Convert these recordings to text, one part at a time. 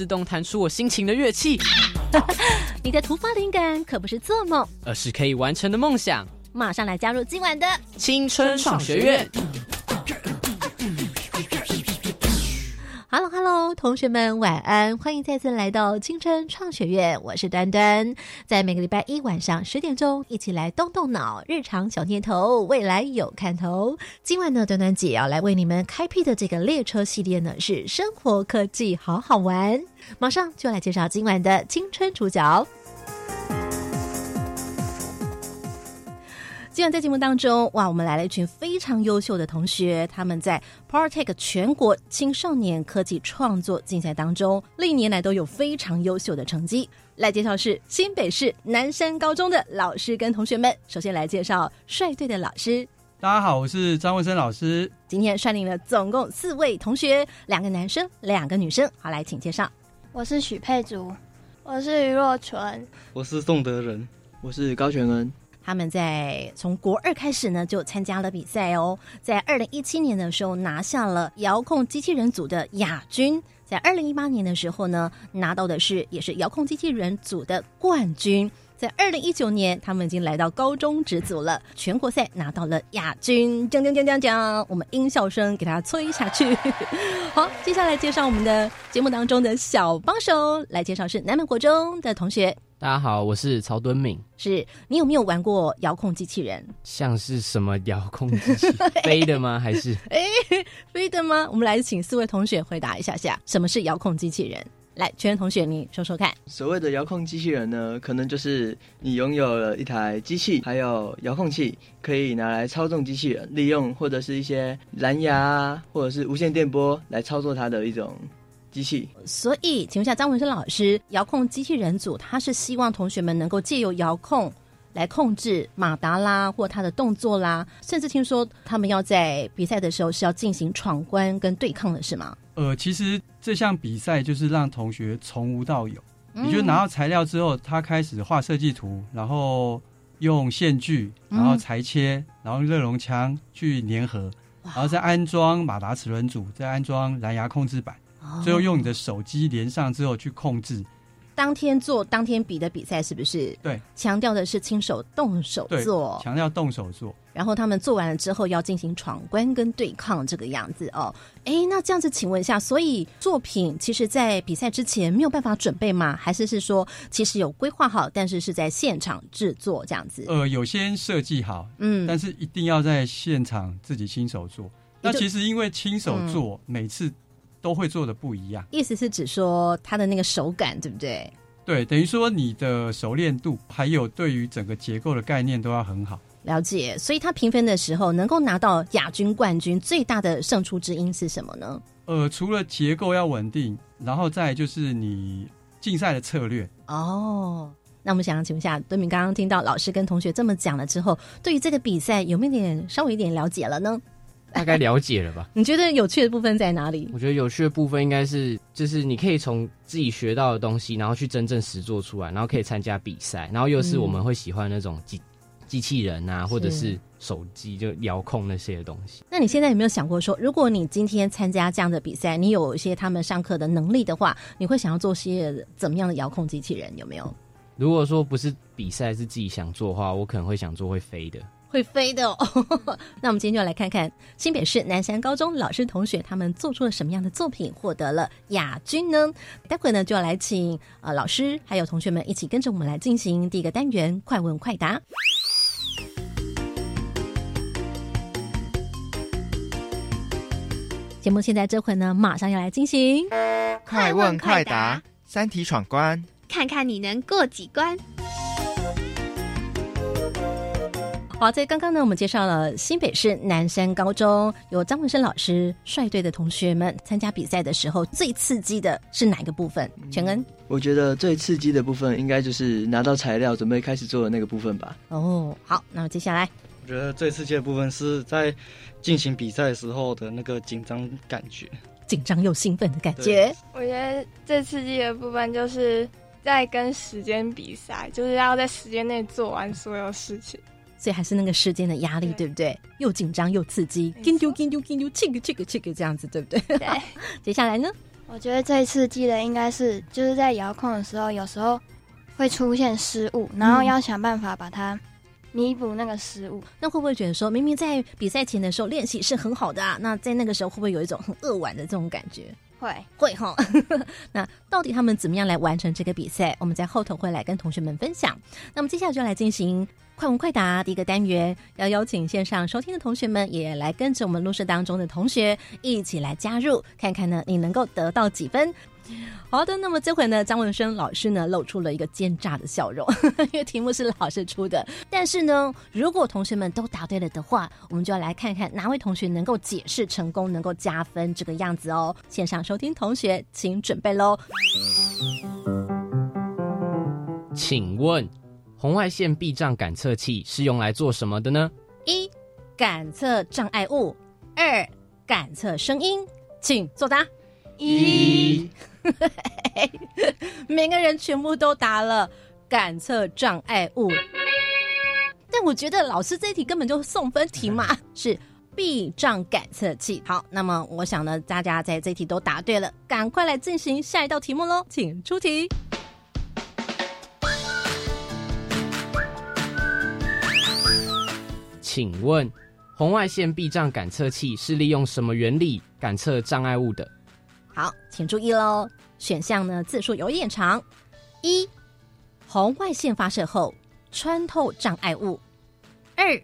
自动弹出我心情的乐器。你的突发灵感可不是做梦，而是可以完成的梦想。马上来加入今晚的青春创学院。Hello，Hello，同学们晚安，欢迎再次来到青春创学院，我是端端，在每个礼拜一晚上十点钟，一起来动动脑，日常小念头，未来有看头。今晚呢，端端姐要来为你们开辟的这个列车系列呢，是生活科技好好玩，马上就来介绍今晚的青春主角。今晚在节目当中，哇，我们来了一群非常优秀的同学，他们在 PowerTech 全国青少年科技创作竞赛当中，历年来都有非常优秀的成绩。来介绍是新北市南山高中的老师跟同学们。首先来介绍率队的老师，大家好，我是张文生老师。今天率领了总共四位同学，两个男生，两个女生。好，来请介绍。我是许佩竹，我是余若纯，我是宋德仁，我是高全恩。他们在从国二开始呢，就参加了比赛哦。在二零一七年的时候，拿下了遥控机器人组的亚军；在二零一八年的时候呢，拿到的是也是遥控机器人组的冠军。在二零一九年，他们已经来到高中职组了，全国赛拿到了亚军。讲讲讲讲讲，我们音效声给他催下去。好，接下来介绍我们的节目当中的小帮手，来介绍是南门国中的同学。大家好，我是曹敦敏。是你有没有玩过遥控机器人？像是什么遥控机器？飞的吗？还是 哎，飞的吗？我们来请四位同学回答一下下，什么是遥控机器人？来，全同学你说说看。所谓的遥控机器人呢，可能就是你拥有了一台机器，还有遥控器，可以拿来操纵机器人，利用或者是一些蓝牙或者是无线电波来操作它的一种机器。所以，请问一下张文生老师，遥控机器人组他是希望同学们能够借由遥控。来控制马达啦，或他的动作啦，甚至听说他们要在比赛的时候是要进行闯关跟对抗的是吗？呃，其实这项比赛就是让同学从无到有，也就拿到材料之后，他开始画设计图，然后用线锯，然后裁切，然后热熔枪去粘合，然后再安装马达齿轮组，再安装蓝牙控制板，最后用你的手机连上之后去控制。当天做当天比的比赛是不是？对，强调的是亲手动手做，强调动手做。然后他们做完了之后要进行闯关跟对抗这个样子哦。哎，那这样子，请问一下，所以作品其实在比赛之前没有办法准备吗？还是是说其实有规划好，但是是在现场制作这样子？呃，有先设计好，嗯，但是一定要在现场自己亲手做。那其实因为亲手做，每次。都会做的不一样，意思是指说它的那个手感，对不对？对，等于说你的熟练度，还有对于整个结构的概念都要很好。了解，所以他评分的时候能够拿到亚军、冠军，最大的胜出之因是什么呢？呃，除了结构要稳定，然后再就是你竞赛的策略。哦，那我们想请问一下，敦明刚刚听到老师跟同学这么讲了之后，对于这个比赛有没有点稍微一点了解了呢？大概了解了吧？你觉得有趣的部分在哪里？我觉得有趣的部分应该是，就是你可以从自己学到的东西，然后去真正实做出来，然后可以参加比赛，然后又是我们会喜欢那种机机器人啊，或者是手机就遥控那些东西。那你现在有没有想过说，如果你今天参加这样的比赛，你有一些他们上课的能力的话，你会想要做些怎么样的遥控机器人？有没有？如果说不是比赛，是自己想做的话，我可能会想做会飞的。会飞的哦，那我们今天就来看看新北市南山高中老师同学他们做出了什么样的作品，获得了亚军呢？待会呢就要来请呃老师还有同学们一起跟着我们来进行第一个单元快问快答。节目现在这会呢马上要来进行快问快答，三题闯关，看看你能过几关。好，在刚刚呢，我们介绍了新北市南山高中有张文生老师率队的同学们参加比赛的时候，最刺激的是哪个部分？全恩，我觉得最刺激的部分应该就是拿到材料准备开始做的那个部分吧。哦，好，那么接下来，我觉得最刺激的部分是在进行比赛时候的那个紧张感觉，紧张又兴奋的感觉。我觉得最刺激的部分就是在跟时间比赛，就是要在时间内做完所有事情。所以还是那个时间的压力，对不对？又紧张又刺激，跟丢跟丢跟丢，这个这个这个这样子，对不对？对。接下来呢？我觉得最刺激的应该是就是在遥控的时候，有时候会出现失误，然后要想办法把它弥补那个失误。那会不会觉得说，明明在比赛前的时候练习是很好的啊？那在那个时候会不会有一种很扼腕的这种感觉？会会哈。那到底他们怎么样来完成这个比赛？我们在后头会来跟同学们分享。那么接下来就来进行快问快答第一个单元，要邀请线上收听的同学们也来跟着我们录室当中的同学一起来加入，看看呢你能够得到几分。好的，那么这回呢，张文生老师呢露出了一个奸诈的笑容，因为题目是老师出的。但是呢，如果同学们都答对了的话，我们就要来看看哪位同学能够解释成功，能够加分这个样子哦。线上收听同学，请准备喽。请问，红外线避障感测器是用来做什么的呢？一、感测障碍物；二、感测声音。请作答。一，每个人全部都答了感测障碍物，但我觉得老师这一题根本就送分题嘛，是避障感测器。好，那么我想呢，大家在这题都答对了，赶快来进行下一道题目喽，请出题。请问，红外线避障感测器是利用什么原理感测障碍物的？好，请注意喽，选项呢字数有点长。一，红外线发射后穿透障碍物；二，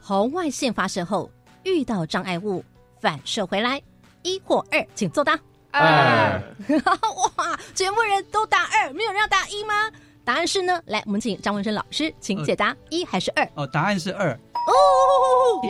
红外线发射后遇到障碍物反射回来。一或二，请作答。二。哇，全部人都答二，没有人要答一吗？答案是呢，来，我们请张文生老师，请解答一还是二？哦，答案是二。哦，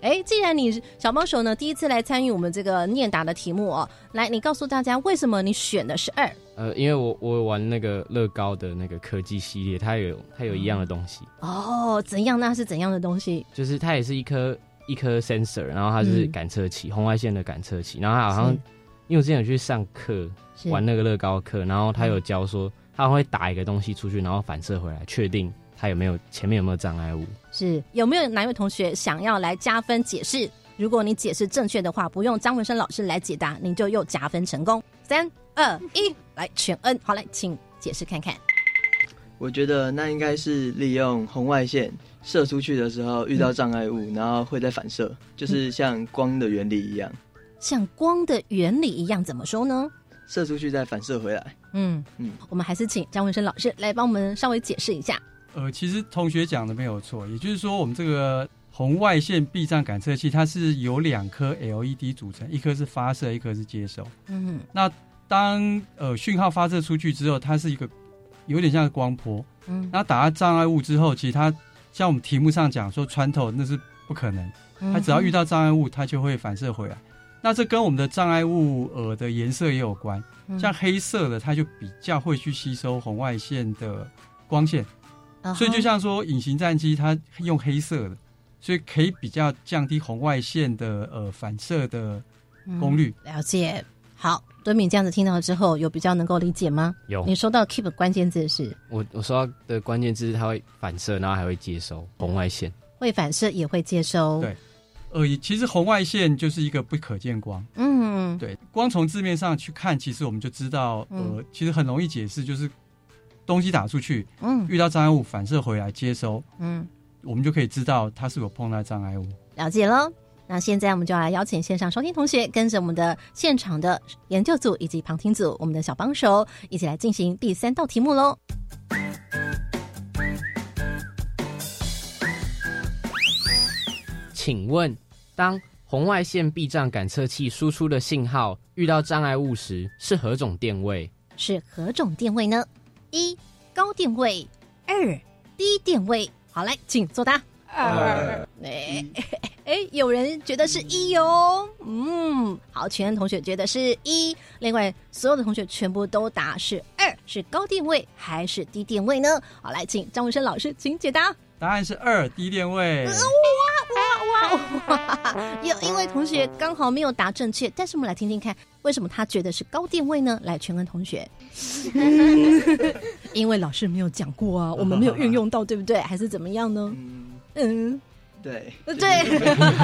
哎，既然你小帮手呢第一次来参与我们这个念答的题目哦，来，你告诉大家为什么你选的是二？呃，因为我我玩那个乐高的那个科技系列，它有它有一样的东西。哦，怎样？那是怎样的东西？就是它也是一颗一颗 sensor，然后它是感测器，红外线的感测器。然后它好像，因为我之前有去上课玩那个乐高课，然后他有教说，他会打一个东西出去，然后反射回来，确定。他有没有前面有没有障碍物？是有没有哪位同学想要来加分解释？如果你解释正确的话，不用张文生老师来解答，您就又加分成功。三二一，来全恩，好来，请解释看看。我觉得那应该是利用红外线射出去的时候遇到障碍物，然后会再反射，就是像光的原理一样。像光的原理一样，怎么说呢？射出去再反射回来。嗯嗯，我们还是请张文生老师来帮我们稍微解释一下。呃，其实同学讲的没有错，也就是说，我们这个红外线避障感测器，它是由两颗 LED 组成，一颗是发射，一颗是接收。嗯，那当呃讯号发射出去之后，它是一个有点像光波。嗯，那打到障碍物之后，其实它像我们题目上讲说穿透，那是不可能。它只要遇到障碍物，它就会反射回来。那这跟我们的障碍物呃的颜色也有关，像黑色的，它就比较会去吸收红外线的光线。所以就像说，隐形战机它用黑色的，所以可以比较降低红外线的呃反射的功率。了解。好，敦敏这样子听到之后，有比较能够理解吗？有。你说到 keep 关键字是？我我说到的关键字是它会反射，然后还会接收红外线。会反射也会接收。对。呃，其实红外线就是一个不可见光。嗯。对。光从字面上去看，其实我们就知道，呃，其实很容易解释，就是。东西打出去，嗯，遇到障碍物反射回来接收，嗯，我们就可以知道它是否碰到障碍物。了解了，那现在我们就来邀请线上收听同学，跟着我们的现场的研究组以及旁听组，我们的小帮手一起来进行第三道题目喽。请问，当红外线避障感测器输出的信号遇到障碍物时，是何种电位？是何种电位呢？一高电位，二低电位。好，来，请作答。二。哎 哎，有人觉得是一哦。嗯，好，全同学觉得是一。另外，所有的同学全部都答是二，是高电位还是低电位呢？好，来，请张文生老师，请解答。答案是二，低电位。哇有一位同学刚好没有答正确，但是我们来听听看，为什么他觉得是高电位呢？来，全文同学，因为老师没有讲过啊，我们没有运用到，对不对？还是怎么样呢？嗯，对对，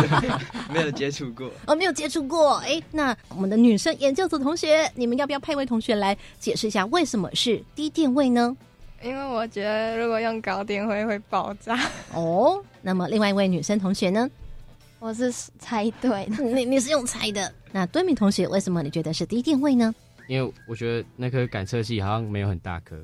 没有接触过，哦，没有接触过。哎，那我们的女生研究组同学，你们要不要派一位同学来解释一下，为什么是低电位呢？因为我觉得如果用高电位会爆炸。哦，那么另外一位女生同学呢？我是猜对的，你你是用猜的。那敦敏同学，为什么你觉得是低电位呢？因为我觉得那颗感测器好像没有很大颗，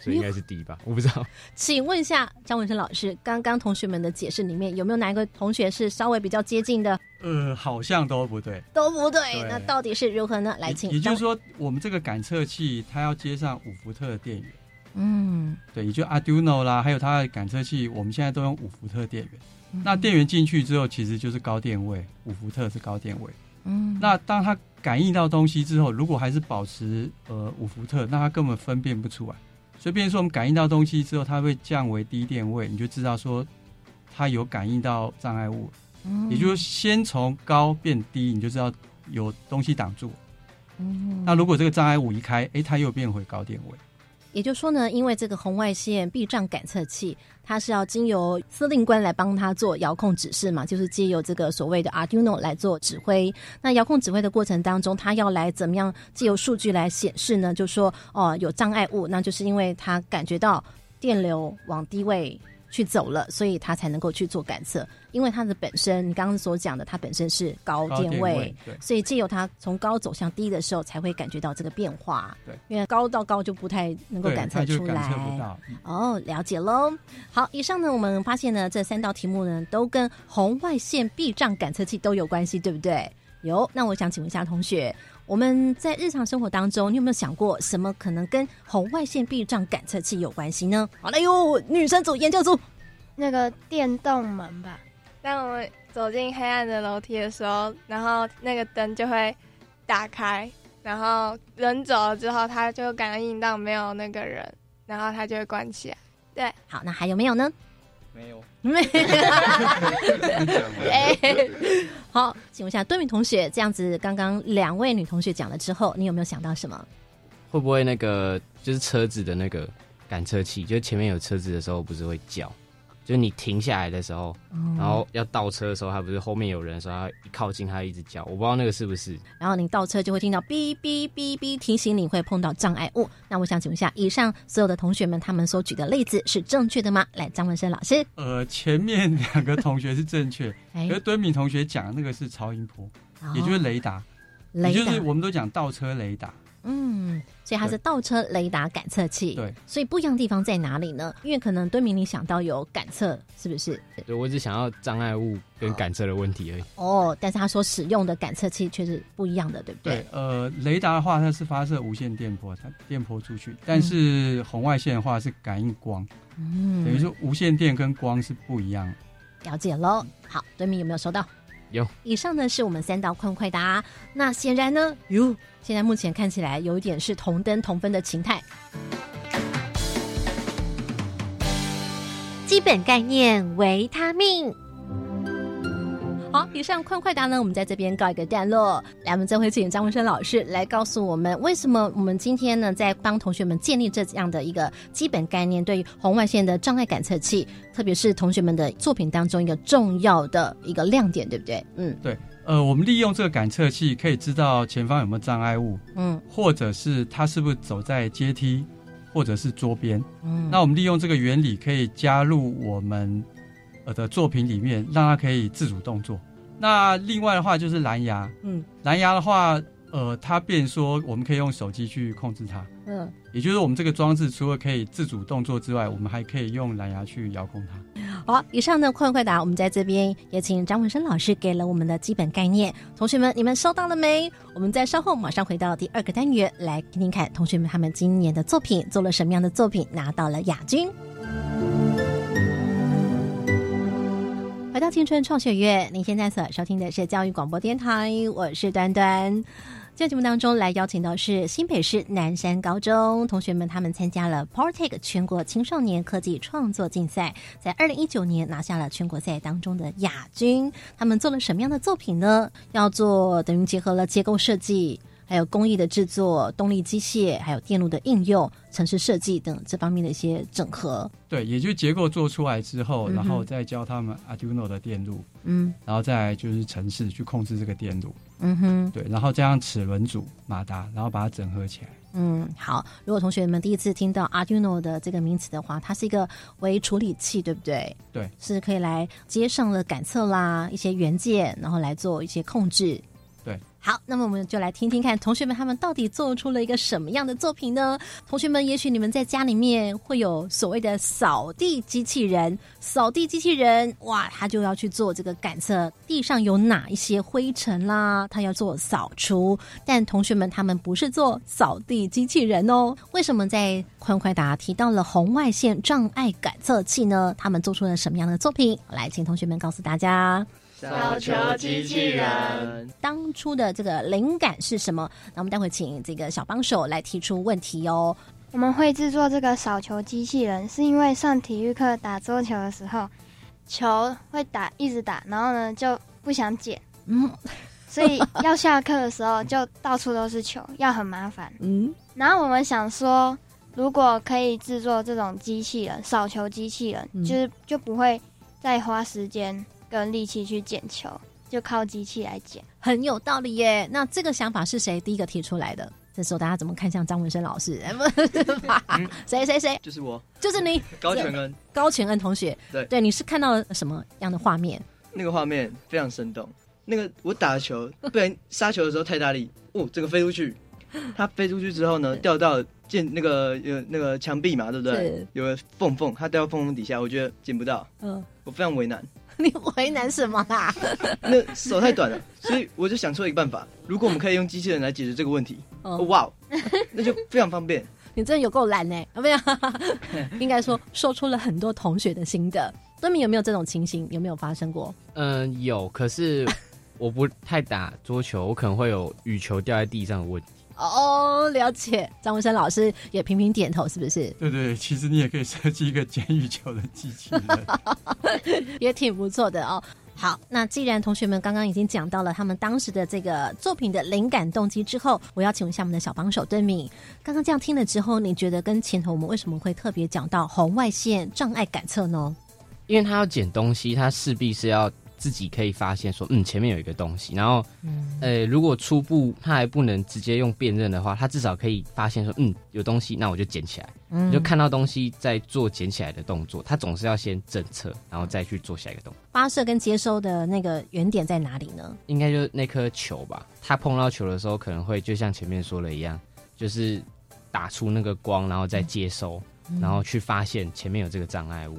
所以应该是低吧？我不知道。请问一下张文生老师，刚刚同学们的解释里面有没有哪一个同学是稍微比较接近的？呃，好像都不对，都不对。那到底是如何呢？来，请也就是说，我们这个感测器它要接上五伏特的电源。嗯，对，也就 Arduino 啦，还有它的感测器，我们现在都用五伏特电源。那电源进去之后，其实就是高电位，五伏特是高电位。嗯，那当它感应到东西之后，如果还是保持呃五伏特，那它根本分辨不出来。所以，变成说我们感应到东西之后，它会降为低电位，你就知道说它有感应到障碍物。嗯，也就是先从高变低，你就知道有东西挡住。嗯，那如果这个障碍物移开，哎，它又变回高电位。也就是说呢，因为这个红外线避障感测器，它是要经由司令官来帮他做遥控指示嘛，就是借由这个所谓的 Arduino 来做指挥。那遥控指挥的过程当中，它要来怎么样借由数据来显示呢？就说哦，有障碍物，那就是因为它感觉到电流往低位。去走了，所以他才能够去做感测。因为它的本身，你刚刚所讲的，它本身是高电位，所以借由它从高走向低的时候，才会感觉到这个变化。对，因为高到高就不太能够感测出来。哦，了解喽。好，以上呢，我们发现呢，这三道题目呢，都跟红外线避障感测器都有关系，对不对？有。那我想请问一下同学。我们在日常生活当中，你有没有想过什么可能跟红外线避障感测器有关系呢？好了哟，女生组研究组，那个电动门吧。当我们走进黑暗的楼梯的时候，然后那个灯就会打开，然后人走了之后，它就感应到没有那个人，然后它就会关起来。对，好，那还有没有呢？没有，没有。哎，好，请问一下多米同学，这样子，刚刚两位女同学讲了之后，你有没有想到什么？会不会那个就是车子的那个感测器，就前面有车子的时候，不是会叫？就是你停下来的时候，然后要倒车的时候，它不是后面有人的时候，它一靠近它一直叫，我不知道那个是不是。然后你倒车就会听到哔哔哔哔提醒你会碰到障碍物。那我想请问一下，以上所有的同学们他们所举的例子是正确的吗？来，张文生老师。呃，前面两个同学是正确，可是敦敏同学讲的那个是超音波，也就是雷达，也就是我们都讲倒车雷达。嗯，所以它是倒车雷达感测器。对，所以不一样的地方在哪里呢？因为可能敦明你想到有感测，是不是？对，我只想要障碍物跟感测的问题而已。哦，但是他所使用的感测器却是不一样的，对不对？对，呃，雷达的话，它是发射无线电波，它电波出去；但是红外线的话是感应光，嗯，等于说无线电跟光是不一样。了解喽。好，敦明有没有收到？有。以上呢是我们三道快快答。那显然呢，哟。现在目前看起来有一点是同登同分的情态。基本概念：维他命。好，以上快快答呢，我们在这边告一个段落。来，我们再回请张文生老师来告诉我们，为什么我们今天呢，在帮同学们建立这样的一个基本概念，对于红外线的障碍感测器，特别是同学们的作品当中一个重要的一个亮点，对不对？嗯，对。呃，我们利用这个感测器可以知道前方有没有障碍物，嗯，或者是他是不是走在阶梯，或者是桌边，嗯，那我们利用这个原理可以加入我们呃的作品里面，让它可以自主动作。那另外的话就是蓝牙，嗯，蓝牙的话，呃，它变说我们可以用手机去控制它，嗯，也就是我们这个装置除了可以自主动作之外，我们还可以用蓝牙去遥控它。好，以上呢快问快答，我们在这边也请张文生老师给了我们的基本概念。同学们，你们收到了没？我们在稍后马上回到第二个单元，来听听看同学们他们今年的作品做了什么样的作品，拿到了亚军。回到青春创学院，您现在所收听的是教育广播电台，我是端端。在节目当中来邀请到是新北市南山高中同学们，他们参加了 Portec 全国青少年科技创作竞赛，在二零一九年拿下了全国赛当中的亚军。他们做了什么样的作品呢？要做等于结合了结构设计。还有工艺的制作、动力机械，还有电路的应用、城市设计等这方面的一些整合。对，也就结构做出来之后，嗯然后再教他们 Arduino 的电路，嗯然后再就是城市去控制这个电路。嗯哼。对，然后加上齿轮组、马达，然后把它整合起来。嗯，好。如果同学们第一次听到 Arduino 的这个名词的话，它是一个微处理器，对不对？对，是可以来接上了感测啦，一些元件，然后来做一些控制。好，那么我们就来听听看同学们他们到底做出了一个什么样的作品呢？同学们，也许你们在家里面会有所谓的扫地机器人，扫地机器人，哇，他就要去做这个感测地上有哪一些灰尘啦，他要做扫除。但同学们他们不是做扫地机器人哦，为什么在快问快答提到了红外线障碍感测器呢？他们做出了什么样的作品？来，请同学们告诉大家。扫球机器人，当初的这个灵感是什么？那我们待会请这个小帮手来提出问题哦。我们会制作这个扫球机器人，是因为上体育课打桌球的时候，球会打一直打，然后呢就不想捡，嗯所以要下课的时候就到处都是球，要很麻烦。嗯然后我们想说，如果可以制作这种机器人，扫球机器人，嗯就是就不会再花时间跟力气去捡球，就靠机器来捡。很有道理耶。那这个想法是谁第一个提出来的？这时候大家怎么看向张文生老师？哎不是吧？谁谁谁？就是我就是你，高全恩。高全恩同学。对对，你是看到了什么样的画面？那个画面非常生动。那个我打球，不然 杀球的时候太大力，哦，这个飞出去。它飞出去之后呢，掉到建那个有那个墙壁嘛，对不对？有个缝缝，它掉到缝缝底下，我觉得捡不到，嗯，我非常为难。你为难什么啦？那手太短了，所以我就想出了一个办法。如果我们可以用机器人来解决这个问题，哦哦哇，那就非常方便。你真的有够懒呢！啊，没有，应该说说出了很多同学的心得。敦明有没有这种情形？有没有发生过？嗯，有，可是我不太打桌球，我可能会有羽球掉在地上的问题。哦，了解。张文生老师也频频点头，是不是？对对，其实你也可以设计一个监狱球的机器人。也挺不错的哦。好，那既然同学们刚刚已经讲到了他们当时的这个作品的灵感动机之后，我要请问一下我们的小帮手邓敏，刚刚这样听了之后，你觉得跟前头我们为什么会特别讲到红外线障碍感测呢？因为他要捡东西，他势必是要自己可以发现说，嗯，前面有一个东西。然后，呃，如果初步他还不能直接用辨认的话，他至少可以发现说，嗯，有东西，那我就捡起来。嗯你就看到东西在做捡起来的动作，他总是要先侦测，然后再去做下一个动作。发射跟接收的那个原点在哪里呢？应该就是那颗球吧，他碰到球的时候，可能会就像前面说的一样，就是打出那个光，然后再接收，嗯然后去发现前面有这个障碍物。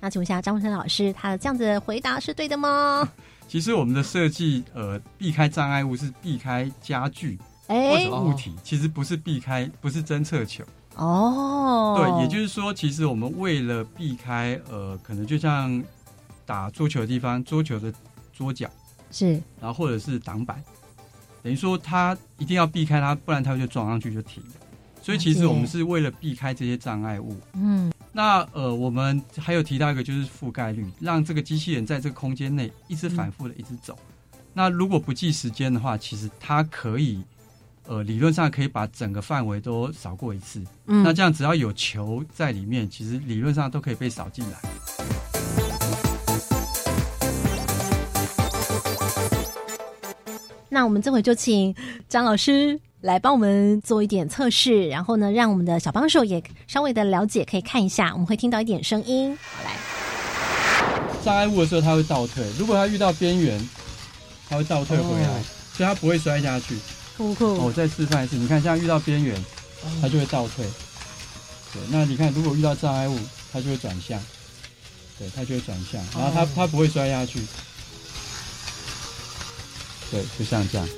那请问一下张文生老师，他的这样子的回答是对的吗？其实我们的设计，呃，避开障碍物是避开家具或哎者物体，其实不是避开，不是侦测球。哦，对，也就是说，其实我们为了避开，呃，可能就像打桌球的地方，桌球的桌角，是，然后或者是挡板，等于说它一定要避开它，不然它就撞上去就停了。所以其实我们是为了避开这些障碍物。嗯，那呃，我们还有提到一个就是覆盖率，让这个机器人在这个空间内一直反复的一直走。那如果不计时间的话，其实它可以，呃，理论上可以把整个范围都扫过一次。嗯那这样只要有球在里面，其实理论上都可以被扫进来。那我们这回就请张老师来帮我们做一点测试，然后呢，让我们的小帮手也稍微的了解，可以看一下，我们会听到一点声音。好，来，障碍物的时候，它会倒退；如果它遇到边缘，它会倒退回来，哦所以它不会摔下去。酷酷哦我再示范一次，你看，像遇到边缘，它就会倒退。对，那你看，如果遇到障碍物，它就会转向。对，它就会转向，然后它、哦它不会摔下去。对，就像这样。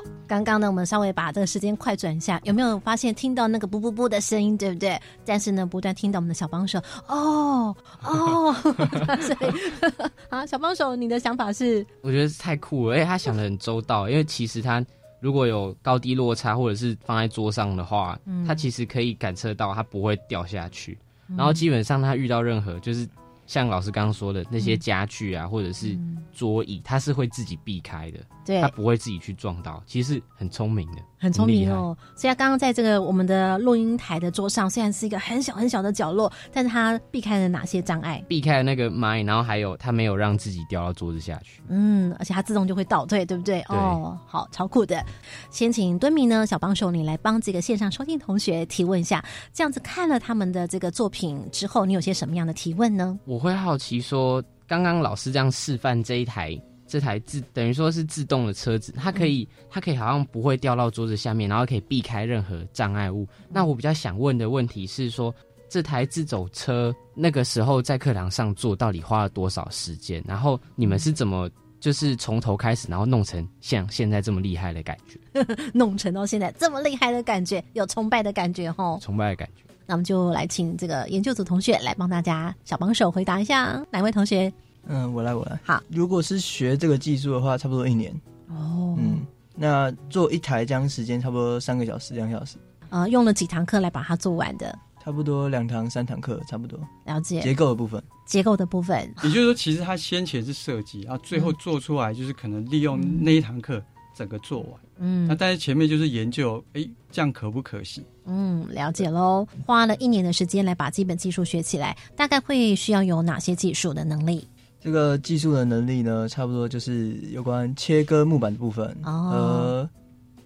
好，刚刚呢，我们稍微把这个时间快转一下，有没有发现听到那个啵啵啵的声音，对不对？但是呢，不断听到我们的小帮手，哦哦，所以 啊，小帮手，你的想法是？我觉得太酷了，而且他想的很周到，因为其实他如果有高低落差或者是放在桌上的话，嗯他其实可以感测到它不会掉下去。嗯然后基本上他遇到任何就是像老师刚刚说的那些家具啊，或者是嗯。桌椅，它是会自己避开的，对。它不会自己去撞到，其实很聪明的，很聪。明哦。所以他刚刚在这个我们的录音台的桌上，虽然是一个很小很小的角落，但是他避开了哪些障碍？避开了那个麦，然后还有它没有让自己掉到桌子下去。嗯，而且它自动就会倒退，对不对？对哦，好，超酷的。先请敦明呢，小帮手，你来帮这个线上收听同学提问一下。这样子看了他们的这个作品之后，你有些什么样的提问呢？我会好奇说，刚刚老师这样示范这一台这台自等于说是自动的车子，它可以、它可以好像不会掉到桌子下面，然后可以避开任何障碍物。那我比较想问的问题是说，这台自走车那个时候在课堂上做到底花了多少时间？然后你们是怎么就是从头开始，然后弄成像现在这么厉害的感觉，弄成到现在这么厉害的感觉，有崇拜的感觉哈。崇拜的感觉？那我们就来请这个研究组同学来帮大家小帮手回答一下，哪位同学？嗯，我来，我来。好，如果是学这个技术的话，差不多一年。哦，嗯，那做一台这样时间差不多三个小时、两小时，呃，用了几堂课来把它做完的？差不多两堂、三堂课，差不多。了解结构的部分，结构的部分，也就是说，其实他先前是设计，然后最后做出来就是可能利用那一堂课整个做完。嗯那但是前面就是研究，哎，这样可不可行？嗯，了解喽。花了一年的时间来把基本技术学起来，大概会需要有哪些技术的能力？这个技术的能力呢，差不多就是有关切割木板的部分，哦和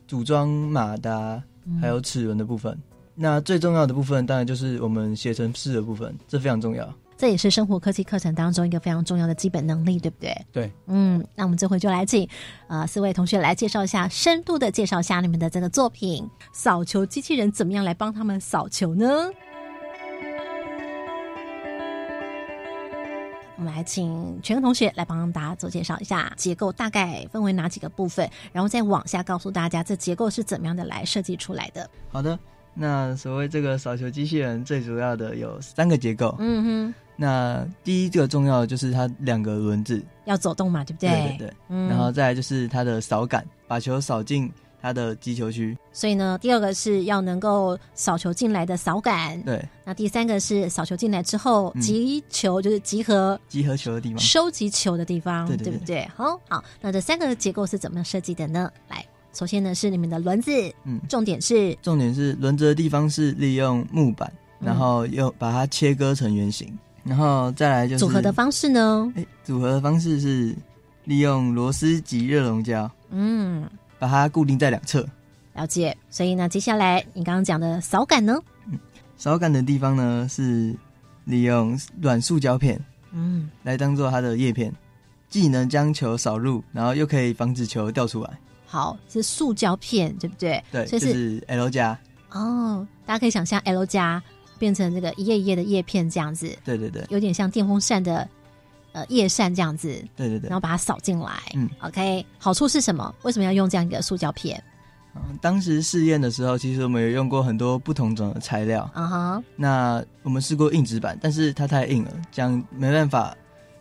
组装马达，还有齿轮的部分。那最重要的部分，当然就是我们写程式的部分，这非常重要。这也是生活科技课程当中一个非常重要的基本能力，对不对？对，嗯，那我们这回就来请呃四位同学来介绍一下，深度的介绍一下你们的这个作品——扫球机器人怎么样来帮他们扫球呢？我们来请全个同学来帮大家做介绍一下结构，大概分为哪几个部分，然后再往下告诉大家这结构是怎么样的来设计出来的。好的，那所谓这个扫球机器人，最主要的有三个结构。嗯哼，那第一个重要的就是它两个轮子，要走动嘛，对不对？对对对。嗯然后再来就是它的扫杆，把球扫进它的击球区。所以呢，第二个是要能够扫球进来的扫杆，对，那第三个是扫球进来之后，嗯集球就是集合集合球的地方。收集球的地方，对对对不对？好好，那这三个结构是怎么设计的呢？来，首先呢是你们的轮子，嗯，重点是重点是轮子的地方是利用木板，嗯然后又把它切割成圆形，然后再来就是组合的方式呢？哎，组合的方式是利用螺丝及热熔胶嗯，把它固定在两侧。了解。所以呢，接下来你刚刚讲的扫杆呢？嗯扫杆的地方呢是利用软塑胶片嗯，来当做它的叶片，既能将球扫入，然后又可以防止球掉出来。好，是塑胶片，对不对？对，所以就是是 L 加。哦，大家可以想象 L 加变成这个一页一页的叶片这样子，对对对有点像电风扇的呃叶扇这样子，对对对然后。把它扫进来。嗯，OK，好处是什么？为什么要用这样一个塑胶片？嗯当时试验的时候，其实我们有用过很多不同种的材料。啊哈，那我们试过硬纸板，但是它太硬了，这样没办法，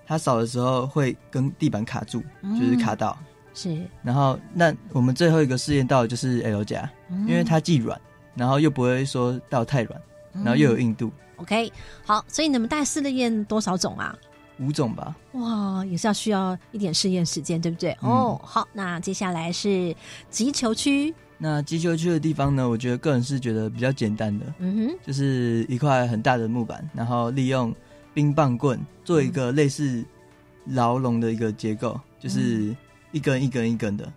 它扫的时候会跟地板卡住，嗯就是卡到。是，然后，那我们最后一个试验到的就是 L 加，嗯因为它既软，然后又不会说到太软，然后又有硬度，OK，好，所以你们大概试了验多少种啊？五种吧。哇，也是要需要一点试验时间，对不对？嗯哦，好，那接下来是击球区，那击球区的地方呢，我觉得个人是觉得比较简单的，嗯哼，就是一块很大的木板，然后利用冰棒棍做一个类似牢笼的一个结构，就是一根一根一根的。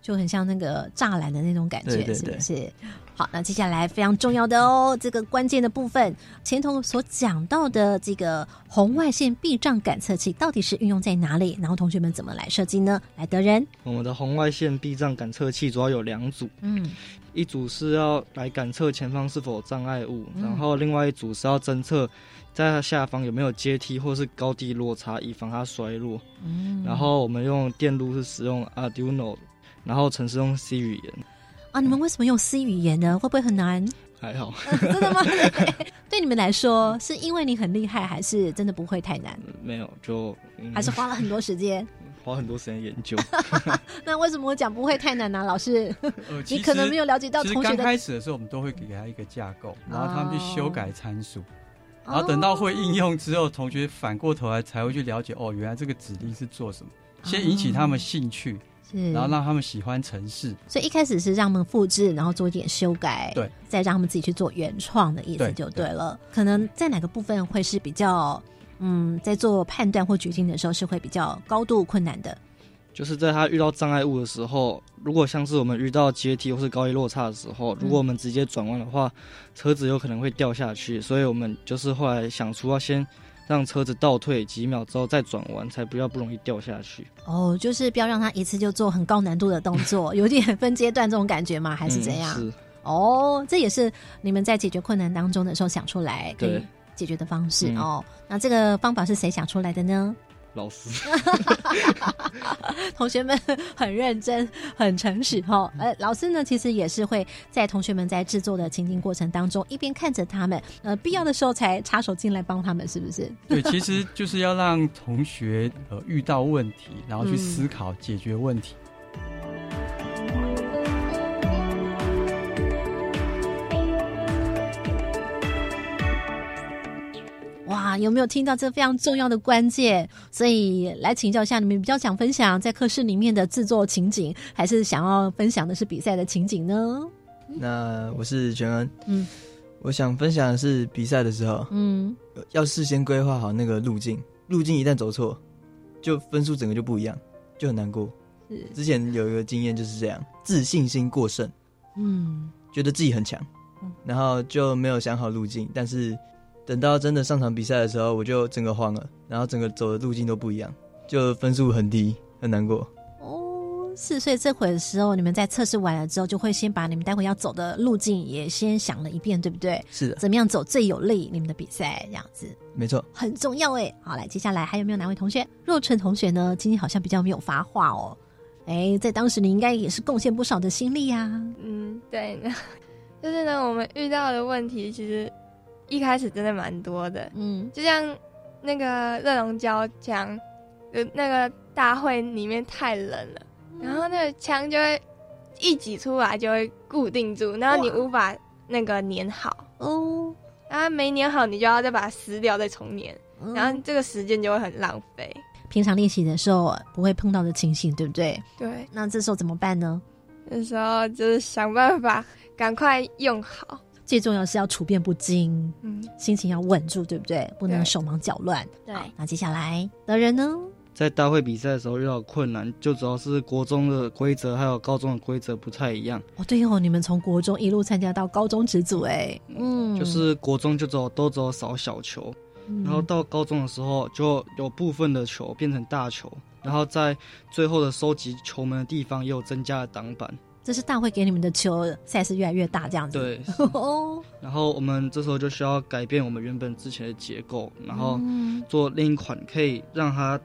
就很像那个栅栏的那种感觉，对对是不是？好，那接下来非常重要的哦，这个关键的部分，前头所讲到的这个红外线避障感测器到底是运用在哪里？然后同学们怎么来设计呢？来，德仁，我们的红外线避障感测器主要有两组，嗯一组是要来感测前方是否有障碍物，嗯然后另外一组是要侦测在它下方有没有阶梯或是高低落差，以防它摔落。嗯，然后我们用电路是使用 Arduino，然后程式用 C 语言，啊，你们为什么用 C 语言呢？会不会很难？还好，真的吗？对你们来说，是因为你很厉害，还是真的不会太难？没有就、嗯还是花了很多时间？花很多时间研究。那为什么我讲不会太难呢、老师，呃，你可能实没有了解到其实刚同学的开始的时候，我们都会给他一个架构，然后他们去修改参数。然后等到会应用之后，同学反过头来才会去了解，哦，原来这个指令是做什么，先引起他们兴趣，是然后让他们喜欢城市。所以一开始是让他们复制，然后做一点修改，对，再让他们自己去做原创的意思对就对了。可能在哪个部分会是比较，嗯，在做判断或决定的时候是会比较高度困难的。就是在他遇到障碍物的时候，如果像是我们遇到阶梯或是高低落差的时候，如果我们直接转弯的话，车子有可能会掉下去，所以我们就是后来想出要先让车子倒退几秒之后再转弯，才不要不容易掉下去。哦，就是不要让他一次就做很高难度的动作，有点分阶段这种感觉吗？还是怎样？嗯、是哦，这也是你们在解决困难当中的时候想出来可以对解决的方式、嗯哦。那这个方法是谁想出来的呢？老师，同学们很认真、很诚实哈。呃，老师呢，其实也是会在同学们在制作的情境过程当中，一边看着他们，呃，必要的时候才插手进来帮他们，是不是？对，其实就是要让同学呃遇到问题，然后去嗯思考解决问题。哇，有没有听到这非常重要的关键？所以来请教一下，你们比较想分享在课室里面的制作情景，还是想要分享的是比赛的情景呢？那我是全恩，嗯我想分享的是比赛的时候，嗯，要事先规划好那个路径，路径一旦走错，就分数整个就不一样，就很难过。是之前有一个经验就是这样，自信心过剩，嗯觉得自己很强嗯，然后就没有想好路径，但是等到真的上场比赛的时候，我就整个慌了，然后整个走的路径都不一样，就分数很低，很难过。哦，是，所以这会的时候，你们在测试完了之后，就会先把你们待会要走的路径也先想了一遍，对不对？是的，怎么样走最有利你们的比赛？这样子没错。很重要哎。好，来，接下来还有没有哪位同学？若晨同学呢？今天好像比较没有发话哦。哎，在当时你应该也是贡献不少的心力呀、嗯，对，就是呢，我们遇到的问题其实一开始真的蛮多的，嗯就像那个热熔胶枪，呃，那个大会里面太冷了，然后那个枪就会一挤出来就会固定住，然后你无法那个粘好，哦，然后没粘好，你就要再把它撕掉再重粘，嗯然后这个时间就会很浪费。平常练习的时候不会碰到的情形，对不对？对，那这时候怎么办呢？那时候就是想办法赶快用好。最重要是要处变不惊，嗯，心情要稳住，对不对？不能手忙脚乱。对那接下来的人呢？在大会比赛的时候遇到困难，就主要是国中的规则还有高中的规则不太一样。哦，对哦，你们从国中一路参加到高中职组，哎，嗯，就是国中就走都只有扫小球，嗯然后到高中的时候就有部分的球变成大球，然后在最后的收集球门的地方也有增加了挡板。这是大会给你们的球赛事越来越大，这样子。对，哦，然后我们这时候就需要改变我们原本之前的结构，然后嗯做另一款可以让它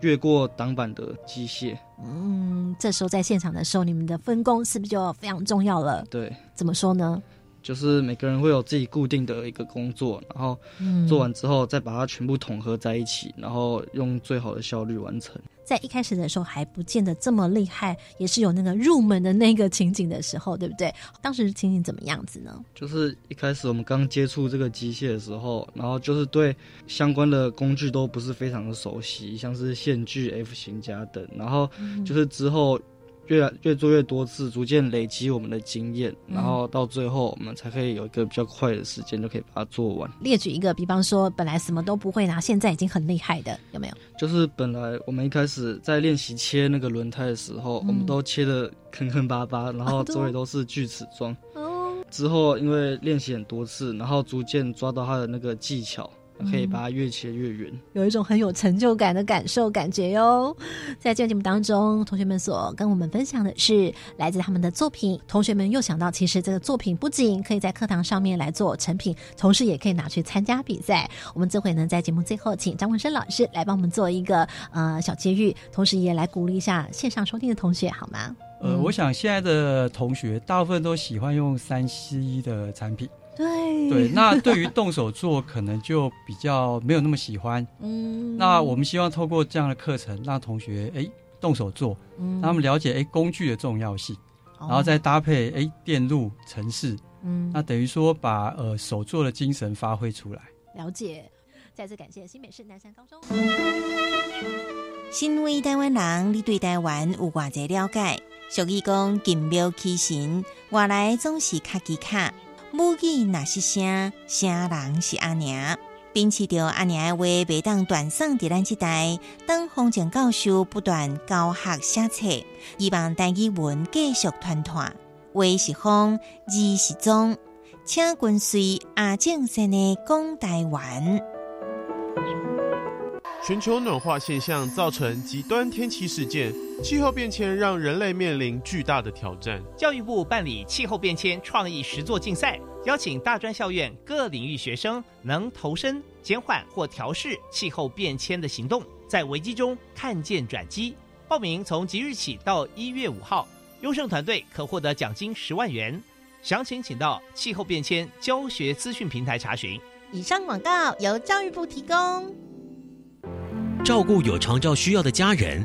越过挡板的机械。嗯，这时候在现场的时候，你们的分工是不是就非常重要了？对，怎么说呢？就是每个人会有自己固定的一个工作，然后嗯做完之后再把它全部统合在一起，然后用最好的效率完成。在一开始的时候还不见得这么厉害，也是有那个入门的那个情景的时候，对不对？当时情景怎么样子呢？就是一开始我们刚接触这个机械的时候，然后就是对相关的工具都不是非常的熟悉，像是线锯、F 型夹等，然后就是之后越来越做越多次，逐渐累积我们的经验，嗯然后到最后我们才可以有一个比较快的时间就可以把它做完。列举一个，比方说本来什么都不会拿，现在已经很厉害的，有没有？就是本来我们一开始在练习切那个轮胎的时候，嗯我们都切的坑坑巴巴，然后周围都是锯齿状。哦，之后因为练习很多次，然后逐渐抓到它的那个技巧，可以把它越切越圆。有一种很有成就感的感受感觉哟。在这个节目当中，同学们所跟我们分享的是来自他们的作品。同学们又想到，其实这个作品不仅可以在课堂上面来做成品，同时也可以拿去参加比赛。我们这回呢，在节目最后，请张文生老师来帮我们做一个呃小结语，同时也来鼓励一下线上收听的同学，好吗？呃，嗯我想现在的同学大部分都喜欢用三 C 的产品，对对，那对于动手做可能就比较没有那么喜欢。嗯那我们希望透过这样的课程，让同学哎动手做，嗯让他们了解哎工具的重要性，哦然后再搭配哎电路程式，嗯那等于说把呃手做的精神发挥出来。了解。再次感谢新北市南山高中。身为台湾人，你对台湾有偌济了解？俗语讲“金庙起神”，外来总是卡机卡。母语那是声，声人是阿娘。秉持着阿娘的话，袂当断送伫咱即代。当风景教授不断教学写册，希望台语文继续传传。话是风，字是宗，请跟随阿正生的讲台湾。全球暖化现象造成极端天气事件，气候变迁让人类面临巨大的挑战。教育部办理气候变迁创意实作竞赛，邀请大专校院各领域学生能投身减缓或调试气候变迁的行动，在危机中看见转机。报名从即日起到一月五号，优胜团队可获得奖金十万元。详情请到气候变迁教学资讯平台查询。以上广告由教育部提供。照顾有长照需要的家人，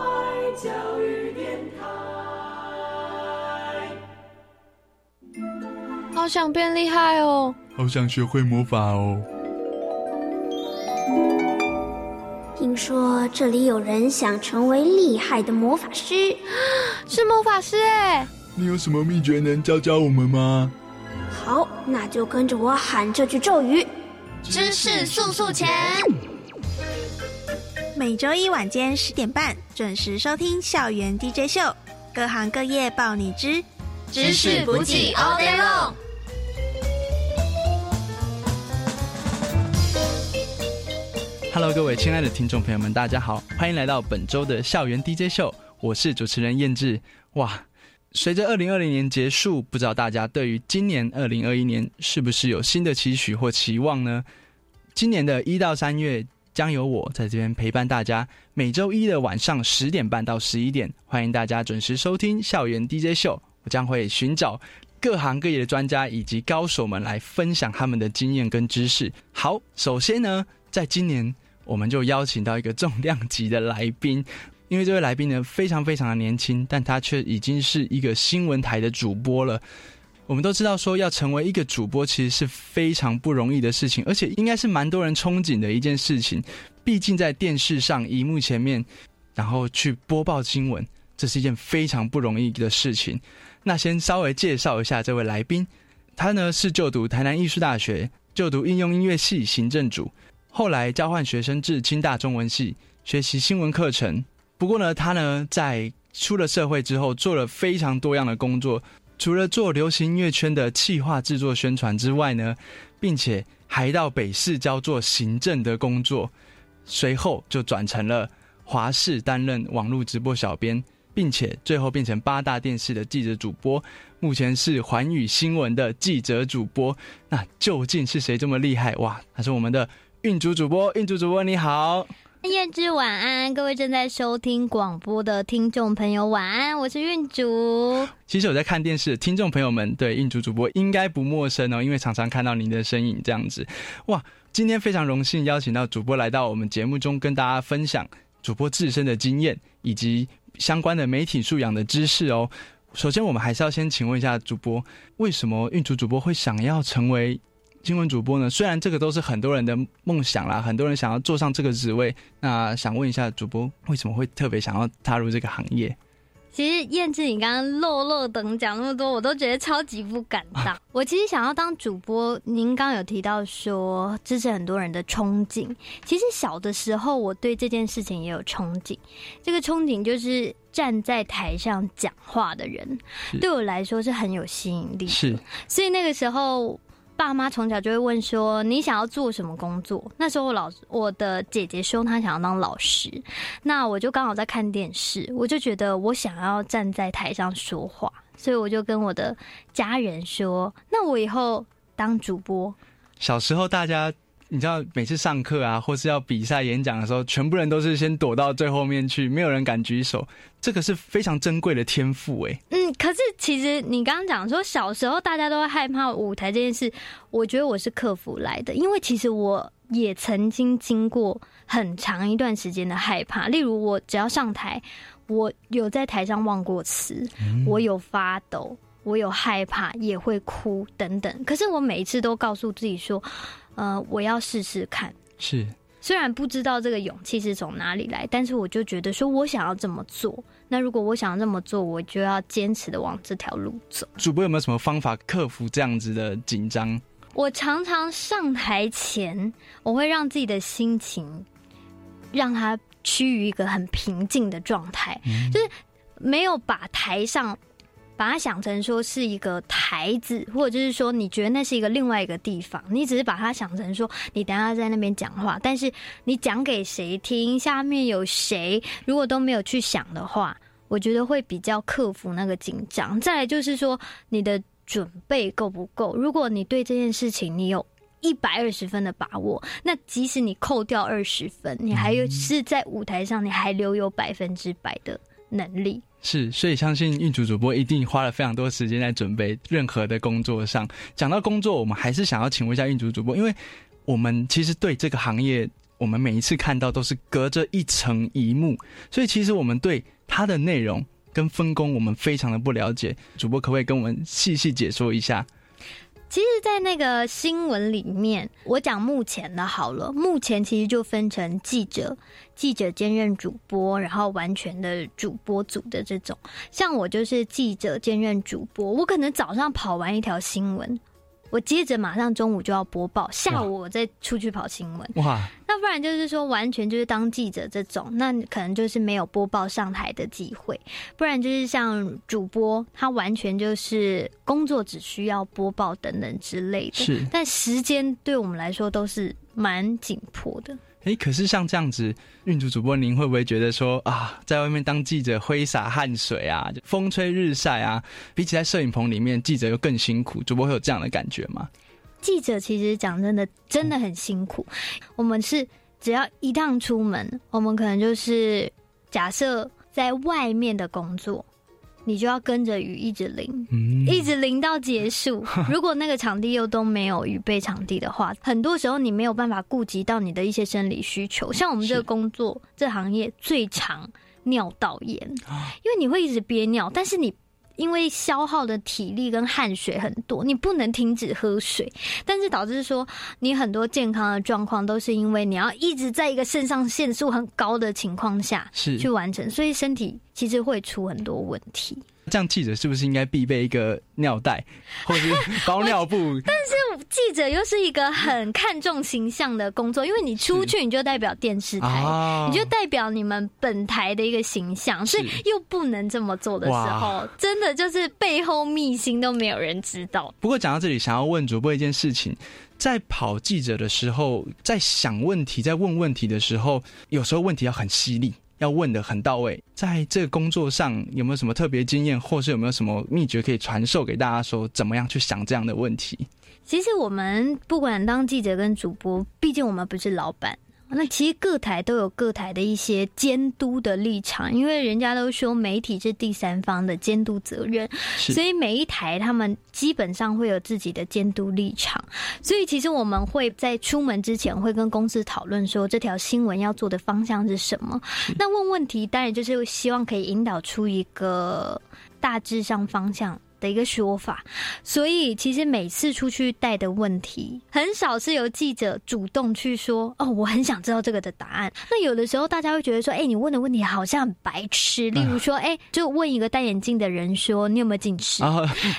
爱教育电台。好想变厉害哦！好想学会魔法哦！听说这里有人想成为厉害的魔法师，是魔法师哎！你有什么秘诀能教教我们吗？好，那就跟着我喊这句咒语：知识速速前。每周一晚间十点半准时收听《校园 DJ 秀》，各行各业报你知，知识补给 all day long。Hello，各位亲爱的听众朋友们，大家好，欢迎来到本周的《校园 DJ 秀》，我是主持人燕志。哇，随着二零二零年结束，不知道大家对于今年二零二一年是不是有新的期许或期望呢？今年的一到三月。将由我在这边陪伴大家，每周一的晚上十点半到十一点，欢迎大家准时收听校园 DJ 秀。我将会寻找各行各业的专家以及高手们来分享他们的经验跟知识。好，首先呢，在今年我们就邀请到一个重量级的来宾，因为这位来宾呢非常非常的年轻，但他却已经是一个新闻台的主播了。我们都知道，说要成为一个主播，其实是非常不容易的事情，而且应该是蛮多人憧憬的一件事情。毕竟在电视上、荧幕前面，然后去播报新闻，这是一件非常不容易的事情。那先稍微介绍一下这位来宾，他呢是就读台南艺术大学，就读应用音乐系行政组，后来交换学生至清大中文系学习新闻课程。不过呢，他呢在出了社会之后，做了非常多样的工作。除了做流行音乐圈的企划制作宣传之外呢，并且还到北市交做行政的工作，随后就转成了华视担任网络直播小编，并且最后变成八大电视的记者主播，目前是环宇新闻的记者主播。那究竟是谁这么厉害？哇，他是我们的运主主播，运主主播你好。燕之晚安，各位正在收听广播的听众朋友晚安，我是运竹。其实我在看电视，听众朋友们对运竹主播应该不陌生哦，因为常常看到您的身影这样子。哇，今天非常荣幸邀请到主播来到我们节目中，跟大家分享主播自身的经验以及相关的媒体素养的知识哦。首先，我们还是要先请问一下主播，为什么运竹主播会想要成为？新闻主播呢？虽然这个都是很多人的梦想啦，很多人想要坐上这个职位。那想问一下主播，为什么会特别想要踏入这个行业？其实燕志，你刚刚漏漏等讲那么多，我都觉得超级不敢当。我其实想要当主播，您刚刚有提到说支持很多人的憧憬。其实小的时候，我对这件事情也有憧憬。这个憧憬就是站在台上讲话的人，对我来说是很有吸引力。是，所以那个时候。爸妈从小就会问说：“你想要做什么工作？”那时候我老我的姐姐说她想要当老师，那我就刚好在看电视，我就觉得我想要站在台上说话，所以我就跟我的家人说：“那我以后当主播。”小时候大家。你知道每次上课啊，或是要比赛演讲的时候，全部人都是先躲到最后面去，没有人敢举手。这个是非常珍贵的天赋，哎。嗯，可是其实你刚刚讲说小时候大家都会害怕舞台这件事，我觉得我是克服来的，因为其实我也曾经经过很长一段时间的害怕。例如，我只要上台，我有在台上忘过词，我有发抖，我有害怕，也会哭等等。可是我每一次都告诉自己说。呃，我要试试看。是，虽然不知道这个勇气是从哪里来，但是我就觉得说我想要这么做。那如果我想要这么做，我就要坚持的往这条路走。主播有没有什么方法克服这样子的紧张？我常常上台前，我会让自己的心情让它趋于一个很平静的状态，就是没有把台上。把它想成说是一个台子，或者就是说你觉得那是一个另外一个地方，你只是把它想成说你等下在那边讲话，但是你讲给谁听，下面有谁，如果都没有去想的话，我觉得会比较克服那个紧张。再来就是说你的准备够不够，如果你对这件事情你有一百二十分的把握，那即使你扣掉二十分，你还有是在舞台上，你还留有百分之百的能力。是，所以相信运主主播一定花了非常多时间在准备任何的工作上。讲到工作，我们还是想要请问一下运主主播，因为我们其实对这个行业，我们每一次看到都是隔着一层一幕，所以其实我们对它的内容跟分工，我们非常的不了解。主播可不可以跟我们细细解说一下？其实，在那个新闻里面，我讲目前的好了。目前其实就分成记者、记者兼任主播，然后完全的主播组的这种。像我就是记者兼任主播，我可能早上跑完一条新闻。我接着马上中午就要播报，下午我再出去跑新闻。哇！那不然就是说完全就是当记者这种，那可能就是没有播报上台的机会。不然就是像主播，他完全就是工作只需要播报等等之类的。是，但时间对我们来说都是蛮紧迫的。哎，可是像这样子，运主主播，您会不会觉得说啊，在外面当记者挥洒汗水啊，风吹日晒啊，比起在摄影棚里面，记者又更辛苦？主播会有这样的感觉吗？记者其实讲真的，真的很辛苦。我们是只要一趟出门，我们可能就是假设在外面的工作。你就要跟着雨一直淋，一直淋到结束。如果那个场地又都没有雨备场地的话，很多时候你没有办法顾及到你的一些生理需求。像我们这个工作，这行业最常尿道炎，因为你会一直憋尿，但是你。因为消耗的体力跟汗水很多，你不能停止喝水，但是导致说你很多健康的状况都是因为你要一直在一个肾上腺素很高的情况下是去完成，所以身体其实会出很多问题。这样记者是不是应该必备一个尿袋，或是 包尿布？但是记者又是一个很看重形象的工作，因为你出去你就代表电视台，你就代表你们本台的一个形象，所以又不能这么做的时候，真的就是背后秘辛都没有人知道。不过讲到这里，想要问主播一件事情，在跑记者的时候，在想问题、在问问题的时候，有时候问题要很犀利。要问的很到位，在这个工作上有没有什么特别经验，或是有没有什么秘诀可以传授给大家？说怎么样去想这样的问题？其实我们不管当记者跟主播，毕竟我们不是老板。那其实各台都有各台的一些监督的立场，因为人家都说媒体是第三方的监督责任，所以每一台他们基本上会有自己的监督立场。所以其实我们会在出门之前会跟公司讨论说这条新闻要做的方向是什么。那问问题当然就是希望可以引导出一个大致上方向的一个说法，所以其实每次出去带的问题，很少是由记者主动去说哦，我很想知道这个的答案。那有的时候大家会觉得说，哎，你问的问题好像很白痴，例如说，哎，就问一个戴眼镜的人说你有没有近视，